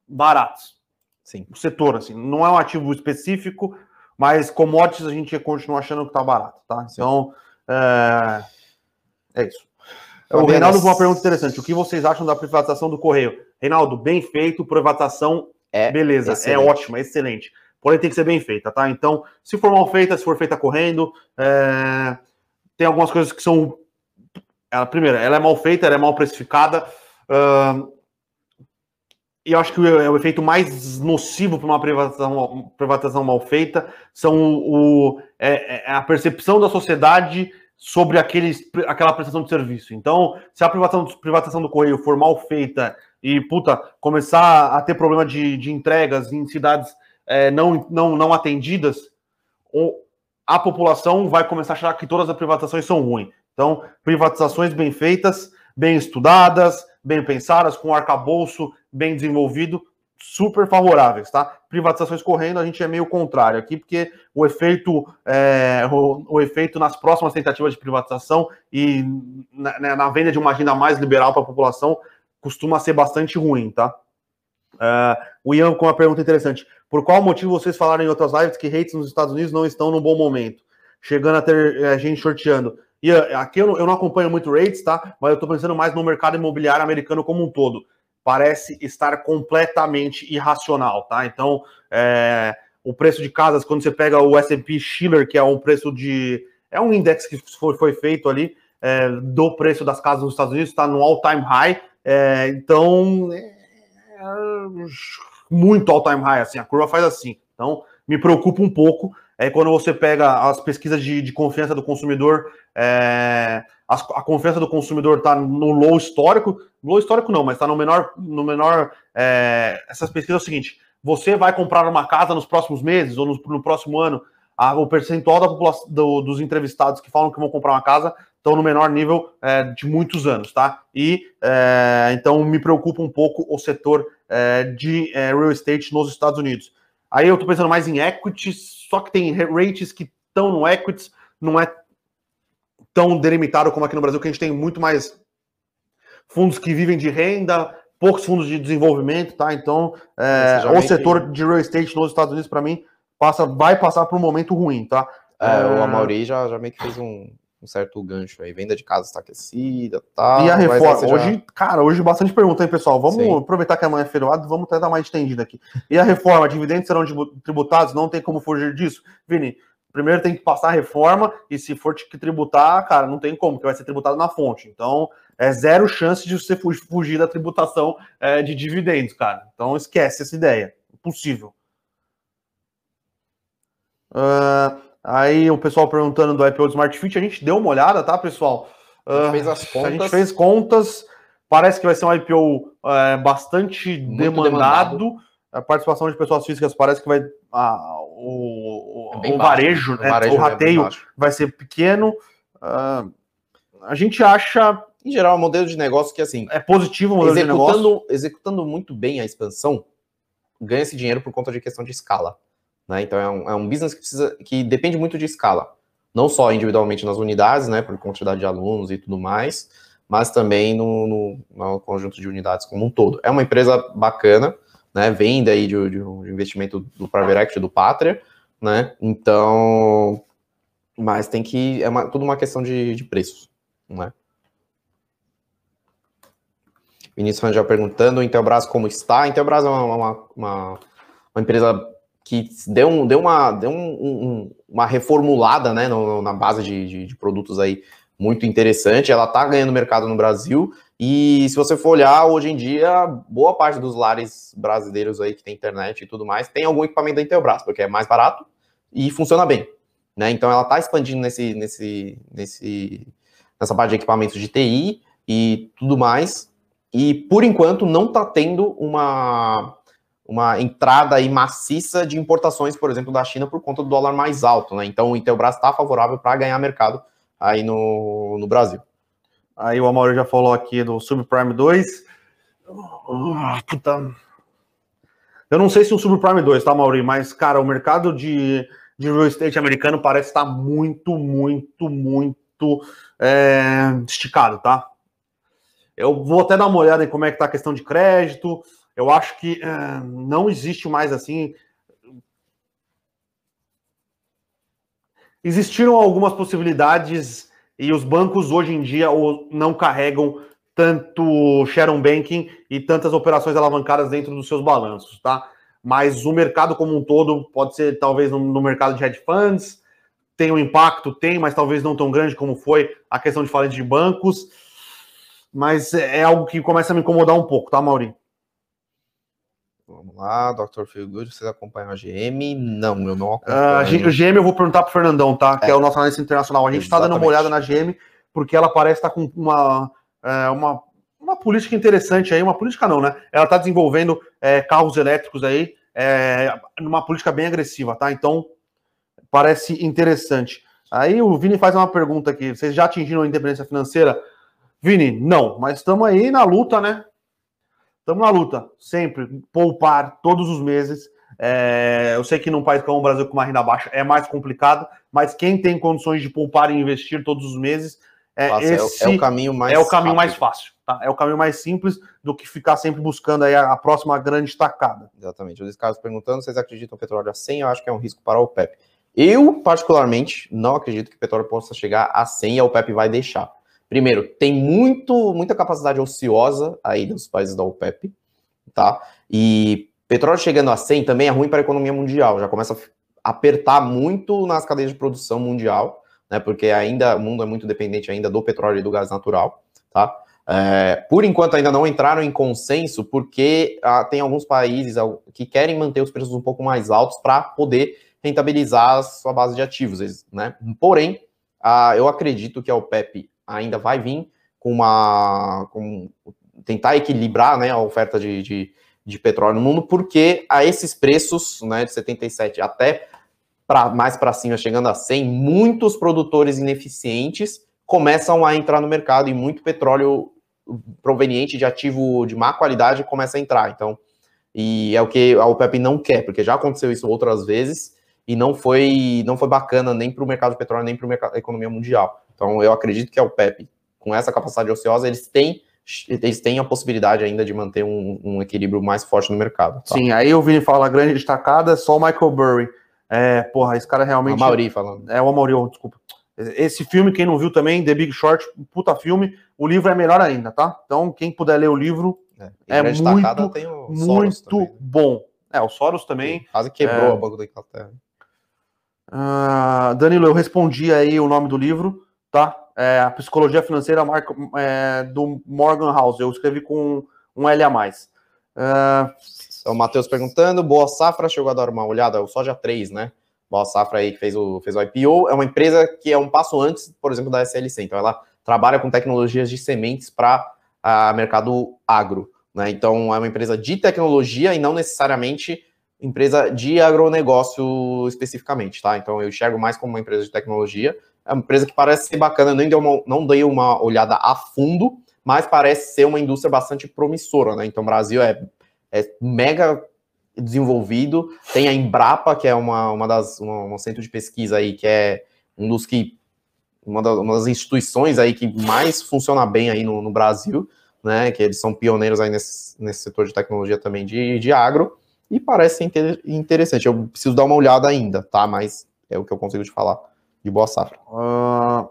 baratos. Sim. O setor, assim, não é um ativo específico, mas commodities a gente continua achando que está barato, tá? Então, é, é isso. O Reinaldo com uma pergunta interessante. O que vocês acham da privatização do Correio? Reinaldo, bem feito, privatização, é beleza, é excelente. é ótima, excelente. Porém, tem que ser bem feita, tá? Então, se for mal feita, se for feita correndo, é... tem algumas coisas que são. Ela, primeiro, ela é mal feita, ela é mal precificada. Uh... E eu acho que o, o efeito mais nocivo para uma privatização, privatização mal feita são o, é, é a percepção da sociedade sobre aquele, aquela prestação de serviço. Então, se a privatização, privatização do Correio for mal feita e, puta, começar a ter problema de, de entregas em cidades é, não, não, não atendidas, a população vai começar a achar que todas as privatizações são ruins. Então, privatizações bem feitas, bem estudadas, bem pensadas, com arcabouço bem desenvolvido, super favoráveis, tá? Privatizações correndo, a gente é meio contrário aqui, porque o efeito, é, o, o, efeito nas próximas tentativas de privatização e na, né, na venda de uma agenda mais liberal para a população costuma ser bastante ruim, tá? Uh, o Ian com uma pergunta interessante. Por qual motivo vocês falaram em outras lives que rates nos Estados Unidos não estão no bom momento? Chegando a ter a gente shorteando. E aqui eu não, eu não acompanho muito rates, tá? Mas eu estou pensando mais no mercado imobiliário americano como um todo. Parece estar completamente irracional, tá? Então, é, o preço de casas, quando você pega o S&P Schiller, que é um preço de... É um index que foi, foi feito ali, é, do preço das casas nos Estados Unidos, está no all-time high. É, então, é, muito all-time high, assim, a curva faz assim. Então, me preocupa um pouco é quando você pega as pesquisas de, de confiança do consumidor, é, a, a, confiança do consumidor está no low histórico, low histórico não, mas está no menor, no menor. É, essas pesquisas é o seguinte: você vai comprar uma casa nos próximos meses ou no, no próximo ano, a, o percentual da população do, dos entrevistados que falam que vão comprar uma casa estão no menor nível é, de muitos anos, tá? E é, então me preocupa um pouco o setor é, de é, real estate nos Estados Unidos. Aí eu estou pensando mais em equities, só que tem rates que estão no equities, não é tão delimitado como aqui no Brasil, que a gente tem muito mais fundos que vivem de renda, poucos fundos de desenvolvimento, tá? Então, é, o setor de real estate nos Estados Unidos, para mim, passa, vai passar por um momento ruim, tá? É, é... O Amaury já, já meio que fez um, um certo gancho aí. Venda de casa está aquecida, tá? E a reforma? Hoje, já... cara, hoje bastante pergunta, hein, pessoal? Vamos Sim. aproveitar que amanhã é feriado, vamos dar mais estendida aqui. E a reforma? Dividendos serão tributados? Não tem como fugir disso? Vini, primeiro tem que passar a reforma e se for que tributar, cara, não tem como, que vai ser tributado na fonte. Então, é zero chance de você fugir da tributação é, de dividendos, cara. Então, esquece essa ideia. Impossível. Uh, Aí o pessoal perguntando do IPO do Smart Fit, a gente deu uma olhada, tá, pessoal? A gente fez as contas. A gente fez contas. Parece que vai ser um IPO é, bastante demandado. demandado. A participação de pessoas físicas parece que vai. Ah, o, o, é o varejo, né? o, varejo o é rateio é vai ser pequeno. Uh, a gente acha. Em geral, é um modelo de negócio que, assim. É positivo o modelo de negócio. Executando muito bem a expansão, ganha esse dinheiro por conta de questão de escala. Né? Então é um, é um business que precisa que depende muito de escala, não só individualmente nas unidades, né, por quantidade de alunos e tudo mais, mas também no, no, no conjunto de unidades como um todo. É uma empresa bacana, né, vem daí de, de um investimento do Private do Pátria, né, então, mas tem que, é uma, tudo uma questão de, de preços, né. Vinícius já perguntando, Intelbras como está? Intelbras é uma, uma, uma empresa que deu, um, deu, uma, deu um, um, uma reformulada né, no, na base de, de, de, produtos aí muito interessante. Ela está ganhando mercado no Brasil. E se você for olhar, hoje em dia, boa parte dos lares brasileiros aí que tem internet e tudo mais, tem algum equipamento da Intelbras, porque é mais barato e funciona bem. Né? Então ela está expandindo nesse, nesse, nesse, nessa parte de equipamentos de TI e tudo mais. E por enquanto não está tendo uma uma entrada aí maciça de importações, por exemplo, da China por conta do dólar mais alto, né? Então o Intelbras está favorável para ganhar mercado aí no, no Brasil. Aí o Amaury já falou aqui do Subprime 2. puta. Eu não sei se o Subprime 2, tá, Mauri? Mas, cara, o mercado de, de real estate americano parece estar muito, muito, muito é, esticado, tá? Eu vou até dar uma olhada em como é que tá a questão de crédito, eu acho que uh, não existe mais assim. Existiram algumas possibilidades e os bancos hoje em dia não carregam tanto Sharon Banking e tantas operações alavancadas dentro dos seus balanços, tá? Mas o mercado como um todo pode ser talvez no, mercado de hedge funds, tem um impacto, tem, mas talvez não tão grande como foi a questão de falência de bancos. Mas é, é algo que começa a me incomodar um pouco, tá, Maurinho? Vamos lá, Dr. Feelgood, vocês acompanham a GM? Não, eu não acompanho. Uh, o GM eu vou perguntar para o Fernandão, tá? É. Que é o nosso analista internacional. A gente está dando uma olhada na GM, porque ela parece estar tá com uma, é, uma, uma política interessante aí, uma política não, né? Ela está desenvolvendo é, carros elétricos aí, é, numa política bem agressiva, tá? Então, parece interessante. Aí o Vini faz uma pergunta aqui: vocês já atingiram a independência financeira? Vini, não, mas estamos aí na luta, né? Estamos na luta, sempre, poupar todos os meses. É, eu sei que num país como o Brasil, com uma renda baixa, é mais complicado, mas quem tem condições de poupar e investir todos os meses, é, Nossa, esse é, o, é o caminho mais é o caminho mais fácil. Tá? É o caminho mais simples do que ficar sempre buscando aí a, a próxima grande estacada. Exatamente. Os casos perguntando, vocês acreditam que o petróleo a 100? Eu acho que é um risco para o OPEP. Eu, particularmente, não acredito que o petróleo possa chegar a 100 e a OPEP vai deixar. Primeiro, tem muito, muita capacidade ociosa aí dos países da OPEP, tá? E petróleo chegando a 100 também é ruim para a economia mundial, já começa a apertar muito nas cadeias de produção mundial, né? Porque ainda o mundo é muito dependente ainda do petróleo e do gás natural, tá? É, por enquanto ainda não entraram em consenso, porque ah, tem alguns países que querem manter os preços um pouco mais altos para poder rentabilizar a sua base de ativos, né? Porém, ah, eu acredito que a OPEP ainda vai vir com uma. Com, tentar equilibrar né, a oferta de, de, de, petróleo no mundo, porque a esses preços, né, de 77 até pra, mais para cima, chegando a 100, muitos produtores ineficientes começam a entrar no mercado e muito petróleo proveniente de ativo de má qualidade começa a entrar. Então, e é o que a OPEP não quer, porque já aconteceu isso outras vezes e não foi não foi bacana nem para o mercado de petróleo nem para a economia mundial. Então, eu acredito que a OPEP, com essa capacidade ociosa, eles têm eles têm a possibilidade ainda de manter um, um equilíbrio mais forte no mercado. Tá? Sim, aí o Vini fala grande destacada, só o Michael Burry. É, porra, esse cara realmente. O Mauri falando. É, o Mauri, oh, desculpa. Esse filme, quem não viu também, The Big Short, puta filme. O livro é melhor ainda, tá? Então, quem puder ler o livro, é, é muito, muito bom. É, o Soros também. Quase quebrou é... a Banco da Inglaterra. Uh, Danilo, eu respondi aí o nome do livro tá? É, a Psicologia Financeira marca, é, do Morgan House. Eu escrevi com um L a mais. É... O Matheus perguntando, Boa Safra chegou a dar uma olhada, o Soja 3, né? Boa Safra aí que fez o, fez o IPO, é uma empresa que é um passo antes, por exemplo, da SLC. Então, ela trabalha com tecnologias de sementes para uh, mercado agro. Né? Então, é uma empresa de tecnologia e não necessariamente empresa de agronegócio especificamente, tá? Então, eu enxergo mais como uma empresa de tecnologia, é uma empresa que parece ser bacana, nem dei uma, não dei uma olhada a fundo, mas parece ser uma indústria bastante promissora, né? Então, o Brasil é, é mega desenvolvido, tem a Embrapa, que é uma, uma das, uma, um centro de pesquisa aí, que é um dos que, uma das, uma das instituições aí que mais funciona bem aí no, no, Brasil, né? Que eles são pioneiros aí nesse, nesse setor de tecnologia também de, de agro, e parece inter, interessante. Eu preciso dar uma olhada ainda, tá? Mas é o que eu consigo te falar de boa safra. Uh...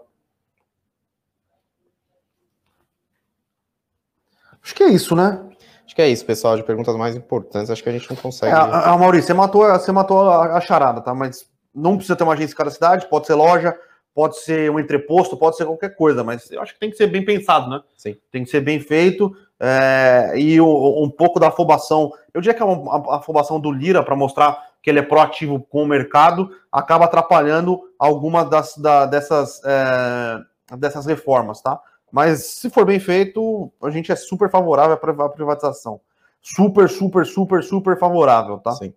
Acho que é isso, né? Acho que é isso, pessoal, de perguntas mais importantes. Acho que a gente não consegue. É, a, a Maurício, você matou, você matou a, a, charada, tá? Mas não precisa ter uma agência em cada cidade, pode ser loja, pode ser um entreposto, pode ser qualquer coisa, mas eu acho que tem que ser bem pensado, né? Sim. Tem que ser bem feito. É, e o, um pouco da afobação, eu diria que é uma afobação do Lira para mostrar que ele é proativo com o mercado, acaba atrapalhando algumas das, da, dessas, é, dessas reformas, tá? Mas se for bem feito, a gente é super favorável à privatização. Super, super, super, super favorável, tá? Sim.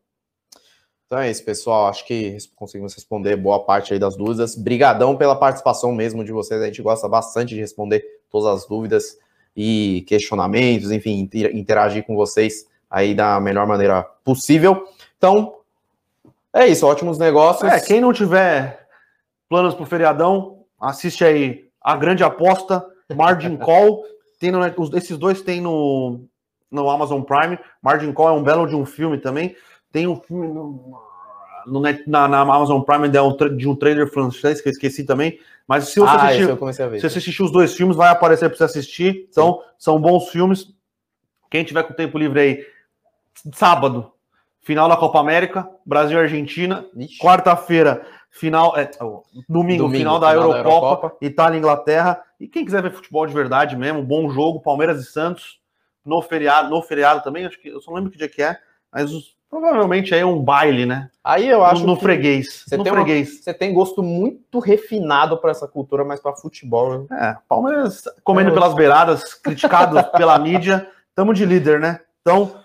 Então é isso, pessoal. Acho que conseguimos responder boa parte aí das dúvidas. Brigadão pela participação mesmo de vocês. A gente gosta bastante de responder todas as dúvidas e questionamentos, enfim, interagir com vocês aí da melhor maneira possível. Então, é isso, ótimos negócios. É, quem não tiver planos para o feriadão, assiste aí a grande aposta, Margin Call. Tem no, esses dois tem no, no Amazon Prime. Margin Call é um belo de um filme também. Tem um filme no, no na, na, Amazon Prime de um, de um trailer francês que eu esqueci também. Mas se você, ah, assistir, se você assistir os dois filmes, vai aparecer para você assistir. Então, Sim. são bons filmes. Quem tiver com tempo livre aí, sábado, final da Copa América, Brasil e Argentina. Quarta-feira, final. É, domingo, domingo, final, da, final Eurocopa, da Eurocopa, Itália e Inglaterra. E quem quiser ver futebol de verdade mesmo, bom jogo, Palmeiras e Santos, no feriado, no feriado também, acho que eu só não lembro que dia que é, mas os, Provavelmente aí é um baile, né? Aí eu acho no, no freguês. Você no tem freguês. Uma, você tem gosto muito refinado para essa cultura, mas para futebol. Né? É, Palmeiras comendo é, pelas beiradas, criticado pela mídia, tamo de líder, né? Então,